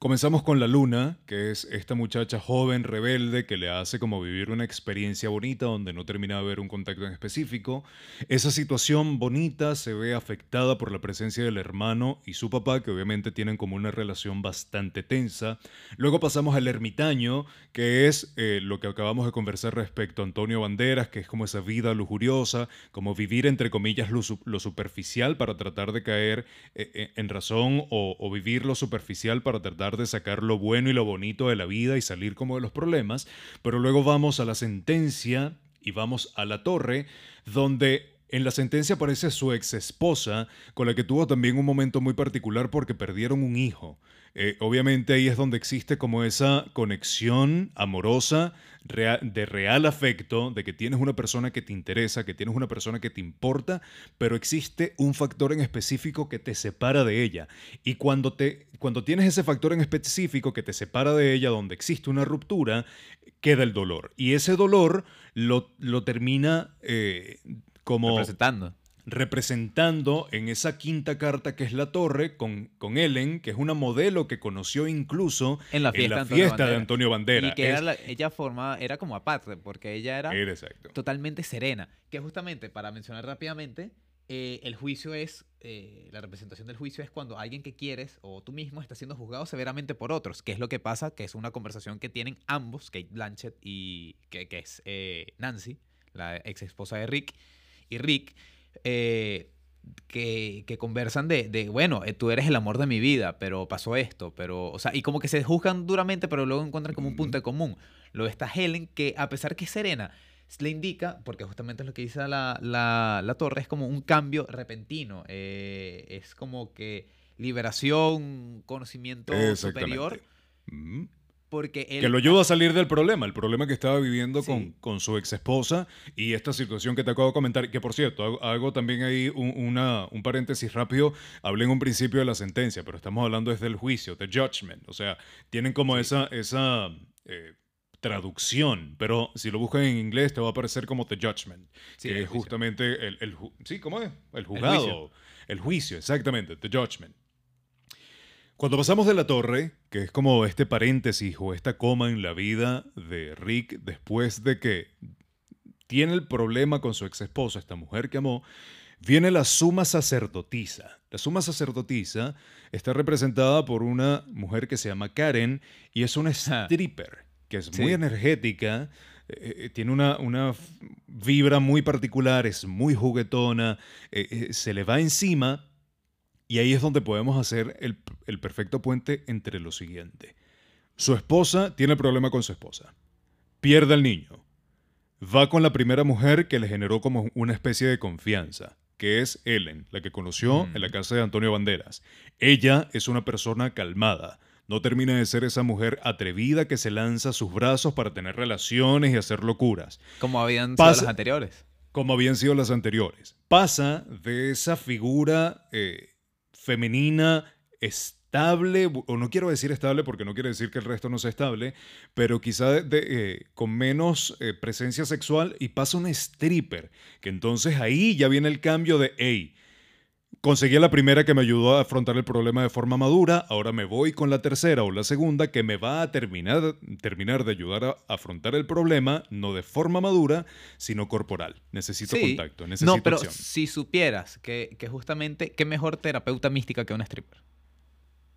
Comenzamos con la Luna, que es esta muchacha joven, rebelde, que le hace como vivir una experiencia bonita donde no termina de haber un contacto en específico. Esa situación bonita se ve afectada por la presencia del hermano y su papá, que obviamente tienen como una relación bastante tensa. Luego pasamos al ermitaño, que es eh, lo que acabamos de conversar respecto a Antonio Banderas, que es como esa vida lujuriosa, como vivir entre comillas lo, su- lo superficial para tratar de caer eh, eh, en razón o, o vivir lo superficial para tratar de sacar lo bueno y lo bonito de la vida y salir como de los problemas. Pero luego vamos a la sentencia y vamos a la torre, donde en la sentencia aparece su ex esposa, con la que tuvo también un momento muy particular porque perdieron un hijo. Eh, obviamente ahí es donde existe como esa conexión amorosa, de real afecto, de que tienes una persona que te interesa, que tienes una persona que te importa, pero existe un factor en específico que te separa de ella. Y cuando, te, cuando tienes ese factor en específico que te separa de ella, donde existe una ruptura, queda el dolor. Y ese dolor lo, lo termina eh, como Representando. representando en esa quinta carta que es la torre con, con Ellen, que es una modelo que conoció incluso En la fiesta, de Antonio fiesta de Banderas. Antonio Bandera. Y que era la- ella formaba, era como aparte, porque ella era totalmente serena. Que justamente, para mencionar rápidamente, eh, el juicio es, eh, la representación del juicio es cuando alguien que quieres o tú mismo está siendo juzgado severamente por otros, que es lo que pasa, que es una conversación que tienen ambos, Kate Blanchett y que, que es eh, Nancy, la ex esposa de Rick, y Rick, eh, que, que conversan de, de, bueno, eh, tú eres el amor de mi vida, pero pasó esto, pero, o sea, y como que se juzgan duramente, pero luego encuentran como un punto de común. Luego está Helen, que a pesar que es serena, le indica, porque justamente es lo que dice la, la, la torre, es como un cambio repentino, eh, es como que liberación, conocimiento superior. Mm. Porque él... Que lo ayuda a salir del problema, el problema que estaba viviendo con, Sí. con su ex esposa y esta situación que te acabo de comentar, que por cierto, hago, hago también ahí un, una- un paréntesis rápido, hablé en un principio de la sentencia, pero estamos hablando desde el juicio, the judgment, o sea, tienen como esa, esa eh, traducción, pero si lo buscan en inglés te va a aparecer como the judgment, Sí, que el es justamente el, el sí, ¿cómo es? El juzgado, juicio. el juicio, exactamente, the judgment. Cuando pasamos de la torre, que es como este paréntesis o esta coma en la vida de Rick después de que tiene el problema con su ex esposa, esta mujer que amó, viene la suma sacerdotisa. La suma sacerdotisa está representada por una mujer que se llama Karen y es una stripper que es muy Sí. energética, eh, eh, tiene una, una vibra muy particular, es muy juguetona, eh, eh, se le va encima y ahí es donde podemos hacer el, el perfecto puente entre lo siguiente. Su esposa tiene problema con su esposa, pierde al niño, va con la primera mujer que le generó como una especie de confianza, que es Ellen, la que conoció Mm. en la casa de Antonio Banderas. Ella es una persona calmada. No termina de ser esa mujer atrevida que se lanza a sus brazos para tener relaciones y hacer locuras, Como habían sido las anteriores. como habían sido las anteriores. Pasa de esa figura eh, femenina estable, o no quiero decir estable porque no quiere decir que el resto no sea estable, pero quizá eh, con menos eh, presencia sexual y pasa un stripper, que entonces ahí ya viene el cambio de, hey, conseguí la primera que me ayudó a afrontar el problema de forma madura, ahora me voy con la tercera o la segunda que me va a terminar, terminar de ayudar a afrontar el problema, no de forma madura, sino corporal. Necesito Sí. contacto, necesito No, pero acción. si supieras que, que justamente, qué mejor terapeuta mística que una stripper.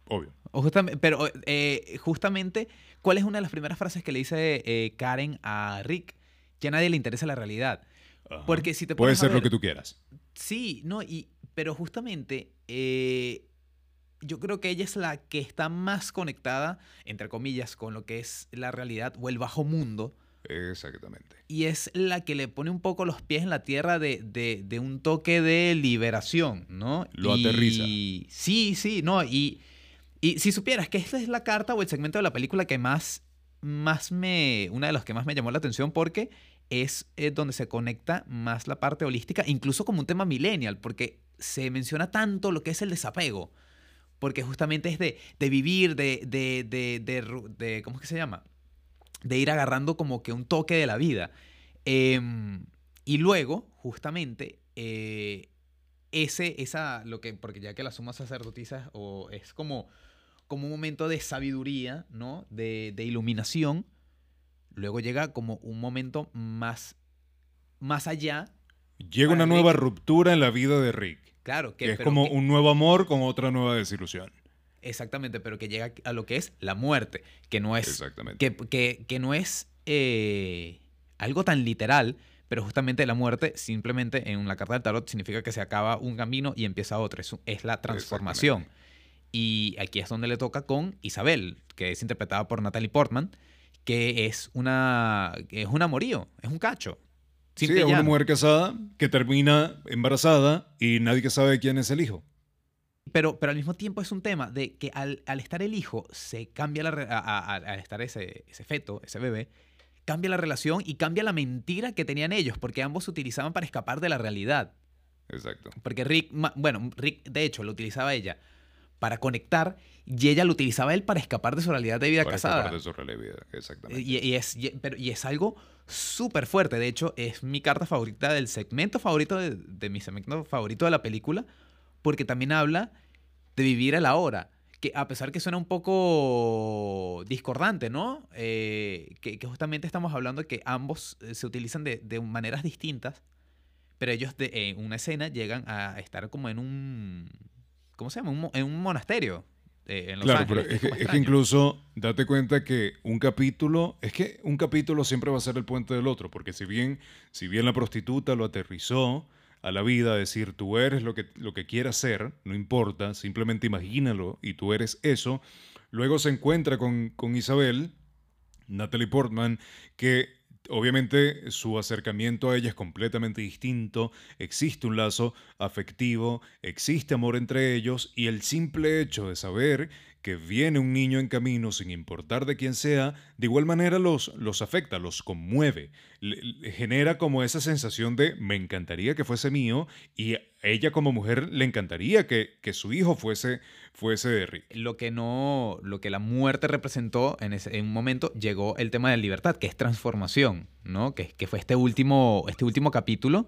Obvio. O justamente, pero eh, justamente, ¿cuál es una de las primeras frases que le dice eh, Karen a Rick? Que a nadie le interesa la realidad. Ajá. Porque si te Puede ser lo que tú quieras. Sí, no, y, pero justamente eh, yo creo que ella es la que está más conectada, entre comillas, con lo que es la realidad o el bajo mundo. Exactamente. Y es la que le pone un poco los pies en la tierra de, de- de un toque de liberación, ¿no? Lo Y- aterriza. Sí, sí, no. Y, y si supieras que esta es la carta o el segmento de la película que más, más me. Una de las que más me llamó la atención porque es eh, donde se conecta más la parte holística, incluso como un tema millennial, porque se menciona tanto lo que es el desapego. Porque justamente es de, de vivir, de, de, de, ¿Cómo es que se llama? de ir agarrando como que un toque de la vida. Em, y luego, justamente, eh, ese, esa, lo que, porque ya que la suma sacerdotisa o es como, como un momento de sabiduría, ¿no? De, de iluminación, luego llega como un momento más, más allá, Llega una nueva Rick. ruptura en la vida de Rick. Claro, que, Que es pero como que- un nuevo amor con otra nueva desilusión. exactamente, pero que llega a lo que es la muerte, que no es Exactamente. que, que- que no es eh, algo tan literal, pero justamente la muerte simplemente en la carta del tarot significa que se acaba un camino y empieza otro. Es, es la transformación. Y aquí es donde le toca con Isabel, que es interpretada por Natalie Portman, que es una es un amorío, es un cacho. Sí, Simple y es una mujer casada que termina embarazada y nadie sabe quién es el hijo. Pero, pero al mismo tiempo es un tema de que al, al estar el hijo, se cambia la a- a- al estar ese, ese feto, ese bebé, cambia la relación y cambia la mentira que tenían ellos, porque ambos se utilizaban para escapar de la realidad. Exacto. Porque Rick, bueno, Rick de hecho lo utilizaba ella para conectar y ella lo utilizaba él para escapar de su realidad de vida Para casada. escapar de su realidad. Exactamente. Y, y es, y- pero, y es algo súper fuerte. De hecho, es mi carta favorita del segmento favorito de, de mi segmento favorito de la película, porque también habla de vivir el ahora. Que a pesar que suena un poco discordante, ¿no? Eh, que, que justamente estamos hablando de que ambos eh, se utilizan de, de maneras distintas, pero ellos de- en una escena llegan a estar como en un. ¿Cómo se llama? Un en un monasterio. Eh, en Los Claro, Ángeles, pero es que, es incluso date cuenta que un capítulo, es que un capítulo siempre va a ser el puente del otro, porque si bien, si bien la prostituta lo aterrizó a la vida, decir tú eres lo que, lo que quieras ser, no importa, simplemente imagínalo y tú eres eso, luego se encuentra con, con Isabel, Natalie Portman, que obviamente su acercamiento a ella es completamente distinto, existe un lazo afectivo, existe amor entre ellos y el simple hecho de saber que viene un niño en camino sin importar de quién sea, de igual manera los, los afecta, los conmueve, genera como esa sensación de me encantaría que fuese mío y ella como mujer le encantaría que, que su hijo fuese, fuese de Rick. lo que no, lo que la muerte representó en, ese, en un momento, llegó el tema de la libertad, que es transformación, ¿no? Que, que fue este último, este último capítulo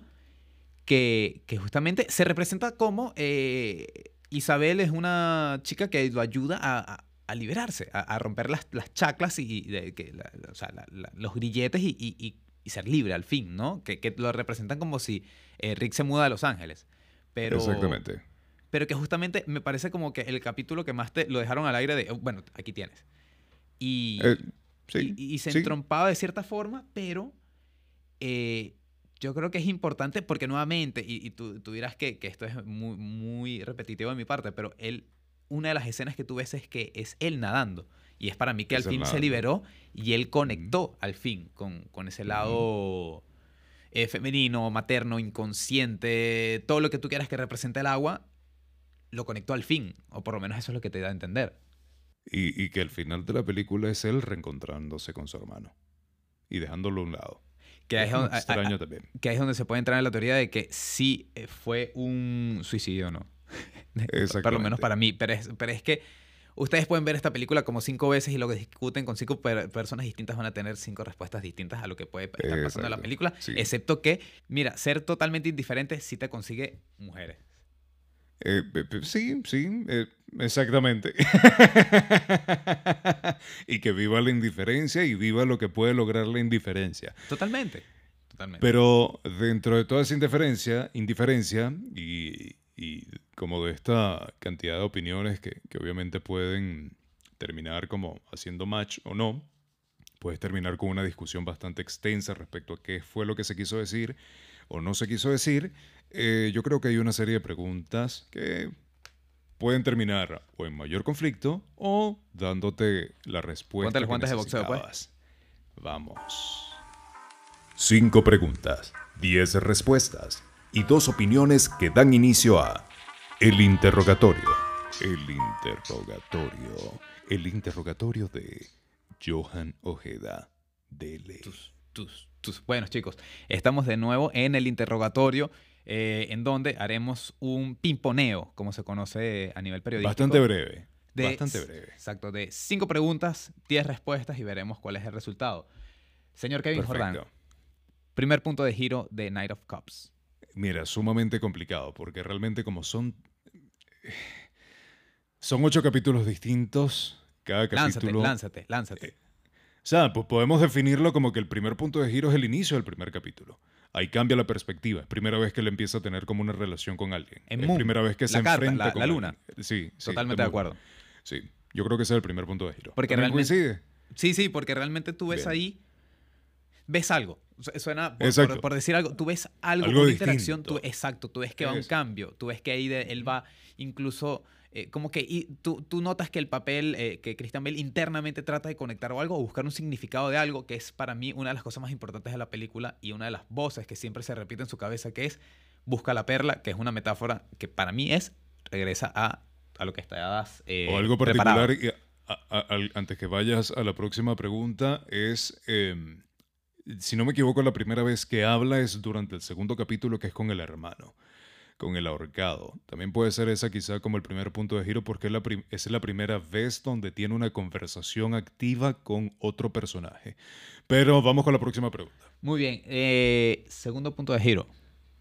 que, que justamente se representa como eh, Isabel es una chica que lo ayuda a, a- a liberarse, a, a romper las, las chaclas y, y de, que la- la- o sea, la- la- los grilletes y, y- y- y ser libre al fin, ¿no? Que, que lo representan como si eh, Rick se muda a Los Ángeles. Pero, Exactamente. pero que justamente me parece como que el capítulo que más te lo dejaron al aire de, "Oh, bueno, aquí tienes. Y Eh, Sí, y se sí. entrompaba de cierta forma, pero eh, yo creo que es importante porque nuevamente, y, y tú, tú dirás que, que esto es muy, muy repetitivo de mi parte, pero él, una de las escenas que tú ves es que es él nadando. Y es para mí que Es al fin se liberó y él conectó al fin con, con ese lado eh, femenino, materno, inconsciente, todo lo que tú quieras que represente el agua, lo conectó al fin. O por lo menos eso es lo que te da a entender. Y, y que al final de la película es él reencontrándose con su hermano y dejándolo a un lado. Que ahí es donde- extraño a- a- también. que ahí es donde se puede entrar en la teoría de que sí eh, fue un suicidio, ¿no? Por lo menos para mí. Pero es, pero es que ustedes pueden ver esta película como cinco veces y lo que discuten con cinco per- personas distintas van a tener cinco respuestas distintas a lo que puede estar pasando en la película. Sí. Excepto que, mira, ser totalmente indiferente sí te consigue mujeres. Eh, sí, sí, eh, exactamente. y que viva la indiferencia y viva lo que puede lograr la indiferencia. Totalmente. Totalmente. Pero dentro de toda esa indiferencia, indiferencia y, y como de esta cantidad de opiniones que, que obviamente pueden terminar como haciendo match o no, puedes terminar con una discusión bastante extensa respecto a qué fue lo que se quiso decir o no se quiso decir. Eh, yo creo que hay una serie de preguntas que pueden terminar o en mayor conflicto o dándote la respuesta. Que guantes de boxeo, pues. Vamos. Cinco preguntas, diez respuestas y dos opiniones que dan inicio a El Interrogatorio. El interrogatorio. El interrogatorio de Johan Ojeda. Dele. Tus. Bueno, chicos, estamos de nuevo en el interrogatorio, eh, en donde haremos un pimponeo, como se conoce a nivel periodístico. Bastante breve. de- Bastante breve. Exacto, de cinco preguntas, diez respuestas y veremos cuál es el resultado. Señor Kevin Jordán, Perfecto. primer punto de giro de Night of Cups. Mira, sumamente complicado, porque realmente como son... Son ocho capítulos distintos. Cada Lánzate, capítulo... lánzate, lánzate. O sea, pues podemos definirlo como que el primer punto de giro es el inicio del primer capítulo. Ahí cambia la perspectiva. Es primera vez que él empieza a tener como una relación con alguien. En es Moon, primera vez que la se carta, enfrenta la- con la alguien. luna. Sí, sí, Totalmente de acuerdo. Sí, yo creo que ese es el primer punto de giro. Porque ¿También realmente- coincide? Sí, sí, porque realmente tú ves Bien. ahí, ves algo. Su- Suena, por, Exacto. por- por decir algo, tú ves algo, Algo una interacción, tú, exacto, tú ves que va un cambio, tú ves que ahí de- él va incluso, eh, como que y tú, tú notas que el papel, eh, que Christian Bale internamente trata de conectar o algo, o buscar un significado de algo, que es para mí una de las cosas más importantes de la película y una de las voces que siempre se repite en su cabeza, que es busca la perla, que es una metáfora que para mí es, regresa a, a lo que estás eh, o algo particular, a- a- antes que vayas a la próxima pregunta, es, eh, si no me equivoco, la primera vez que habla es durante el segundo capítulo, que es con el hermano, con el ahorcado. También puede ser esa quizá como el primer punto de giro, porque es la, es la primera vez donde tiene una conversación activa con otro personaje. Pero vamos con la próxima pregunta. Muy bien, eh, segundo punto de giro.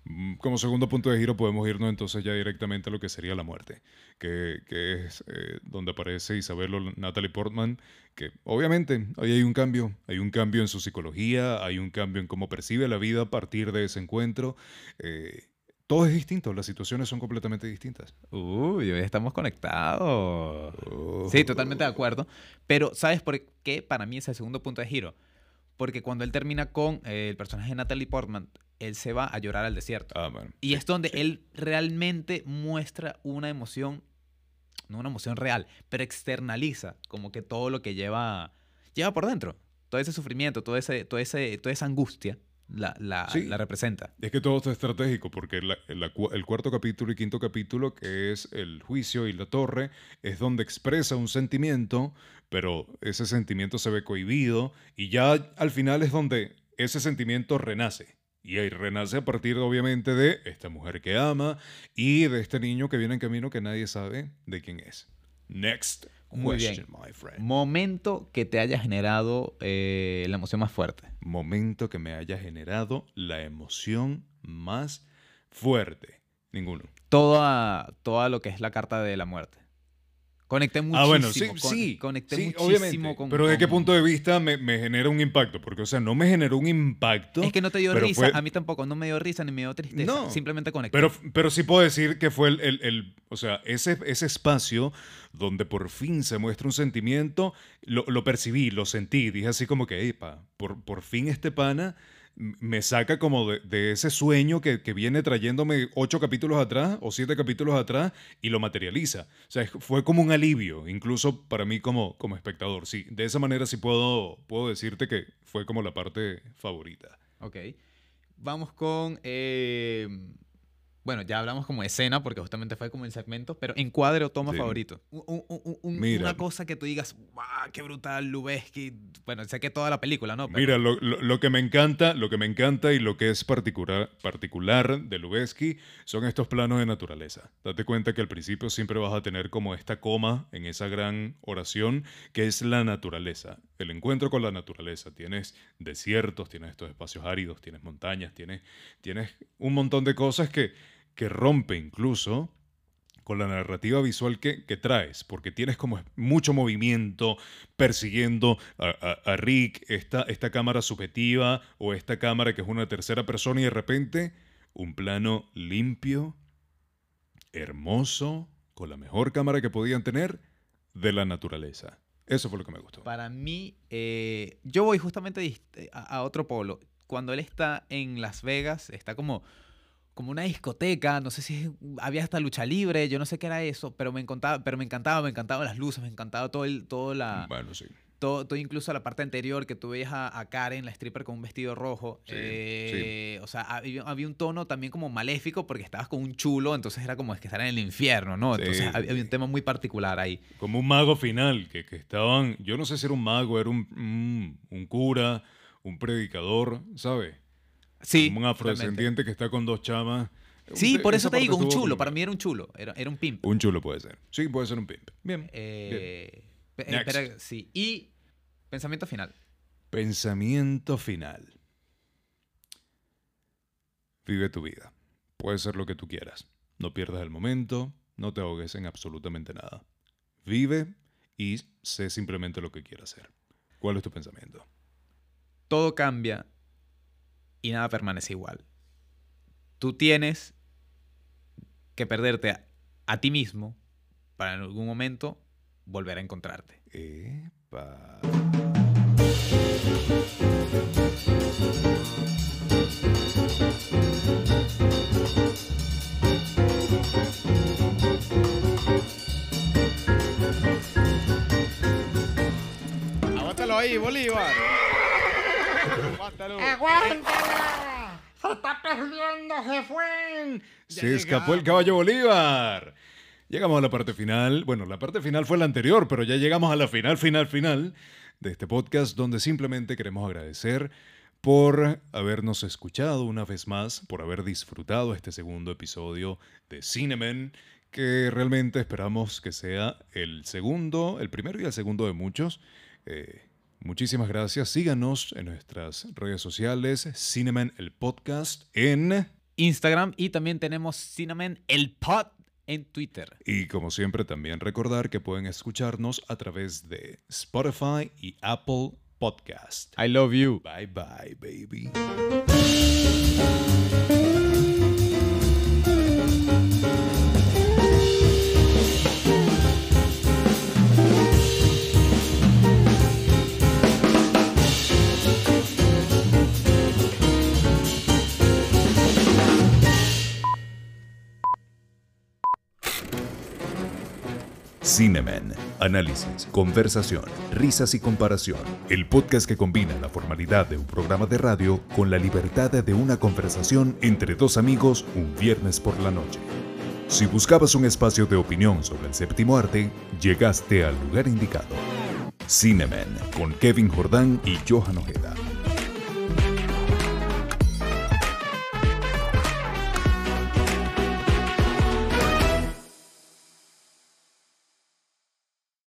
Mm, Como segundo punto de giro podemos irnos entonces ya directamente a lo que sería la muerte, que, que es eh, donde aparece Isabel o Natalie Portman, que obviamente ahí hay un cambio, hay un cambio en su psicología, hay un cambio en cómo percibe la vida a partir de ese encuentro. eh, todo es distinto, las situaciones son completamente distintas. Uy, hoy estamos conectados. Oh. Sí, totalmente de acuerdo. Pero, ¿sabes por qué para mí es el segundo punto de giro? Porque cuando él termina con eh, el personaje de Natalie Portman, él se va a llorar al desierto. Ah, man. Y es donde él realmente muestra una emoción, no una emoción real, pero externaliza como que todo lo que lleva, lleva por dentro. Todo ese sufrimiento, todo ese, todo ese, toda esa angustia la, la, Sí. la representa. Es que todo está estratégico, porque la- el cuarto capítulo y quinto capítulo, que es el juicio y la torre, es donde expresa un sentimiento, pero ese sentimiento se ve cohibido y ya al final es donde ese sentimiento renace. Y ahí renace a partir, obviamente, de esta mujer que ama y de este niño que viene en camino que nadie sabe de quién es. Next Muy bien. question, my friend. Momento que te haya generado eh, la emoción más fuerte. Momento que me haya generado la emoción más fuerte. Ninguno. Toda, toda lo que es la carta de la muerte. Conecté muchísimo. Ah, bueno, sí, con- sí. Conecté sí, muchísimo obviamente. con. Pero ¿de qué con- punto de vista me, me genera un impacto? Porque, o sea, no me generó un impacto. Es que no te dio risa, fue- a mí tampoco, no me dio risa ni me dio tristeza. No. Simplemente conecté. Pero, pero sí puedo decir que fue el, el- el- o sea, ese, ese espacio donde por fin se muestra un sentimiento, lo, lo percibí, lo sentí, dije así como que, epa, por, por fin este pana me saca como de, ese sueño que, que viene trayéndome ocho capítulos atrás o siete capítulos atrás y lo materializa. O sea, fue como un alivio, incluso para mí como, como espectador. Sí, de esa manera sí puedo, puedo decirte que fue como la parte favorita. Ok. Vamos con. eh, bueno, ya hablamos como escena, porque justamente fue como el segmento, pero encuadre o toma Sí. favorito. Un- un- un- un- Mira. una cosa que tú digas, ¡guau! ¡Qué brutal! Lubeski. Bueno, sé que toda la película, ¿no? Pero- Mira, lo, lo- lo que me encanta, lo que me encanta y lo que es particular, particular de Lubeski son estos planos de naturaleza. Date cuenta que al principio siempre vas a tener como esta coma en esa gran oración que es la naturaleza, el encuentro con la naturaleza. Tienes desiertos, tienes estos espacios áridos, tienes montañas, tienes, tienes un montón de cosas que, que rompe incluso con la narrativa visual que, que traes, porque tienes como mucho movimiento persiguiendo a, a- Rick, esta, esta cámara subjetiva o esta cámara que es una tercera persona y de repente un plano limpio, hermoso, con la mejor cámara que podían tener de la naturaleza. Eso fue lo que me gustó. Para mí, eh, yo voy justamente a, a otro polo. Cuando él está en Las Vegas, está como, como una discoteca, no sé si había hasta lucha libre, yo no sé qué era eso, pero me encantaba, pero me encantaba, me encantaban las luces, me encantaba todo el, todo la, Bueno, sí. todo, todo incluso la parte anterior que tú veías a, a Karen, la stripper, con un vestido rojo. Sí, Eh, O sea, había, había un tono también como maléfico porque estabas con un chulo, entonces era como es que estar en el infierno, ¿no? Sí, Entonces sí, había, sí. un tema muy particular ahí. Como un mago final, que, que estaban, yo no sé si era un mago, era un, un, un cura, un predicador, ¿sabes? Sí. un totalmente. afrodescendiente que está con dos chamas. Sí, por eso te digo, un chulo. Para mí era un chulo. Era, era un pimp. Un chulo puede ser. Sí, puede ser un pimp. Bien. Eh, espera, sí. Y pensamiento final. Pensamiento final. Vive tu vida. Puede ser lo que tú quieras. No pierdas el momento, no te ahogues en absolutamente nada. Vive y sé simplemente lo que quieras hacer. ¿Cuál es tu pensamiento? Todo cambia y nada permanece igual. Tú tienes que perderte a, ti mismo para en algún momento volver a encontrarte. Epa. Ahí, Bolívar. Aguántalo. ¡Aguántala! ¡Se está perdiendo, se fue! Se escapó el caballo Bolívar. Llegamos a la parte final. Bueno, la parte final fue la anterior, pero ya llegamos a la final, final, final de este podcast donde simplemente queremos agradecer por habernos escuchado una vez más, por haber disfrutado este segundo episodio de Cinemen, que realmente esperamos que sea el segundo, el primero y el segundo de muchos. Eh, muchísimas gracias. Síganos en nuestras redes sociales, Cinemen el podcast en... Instagram y también tenemos Cinnamon el Pod en Twitter. Y como siempre, también recordar que pueden escucharnos a través de Spotify y Apple Podcast. I love you. Bye bye, baby. Cinemen. Análisis, conversación, risas y comparación. El podcast que combina la formalidad de un programa de radio con la libertad de una conversación entre dos amigos un viernes por la noche. Si buscabas un espacio de opinión sobre el séptimo arte, llegaste al lugar indicado. Cinemen con Kevin Jordán y Johan Ojeda.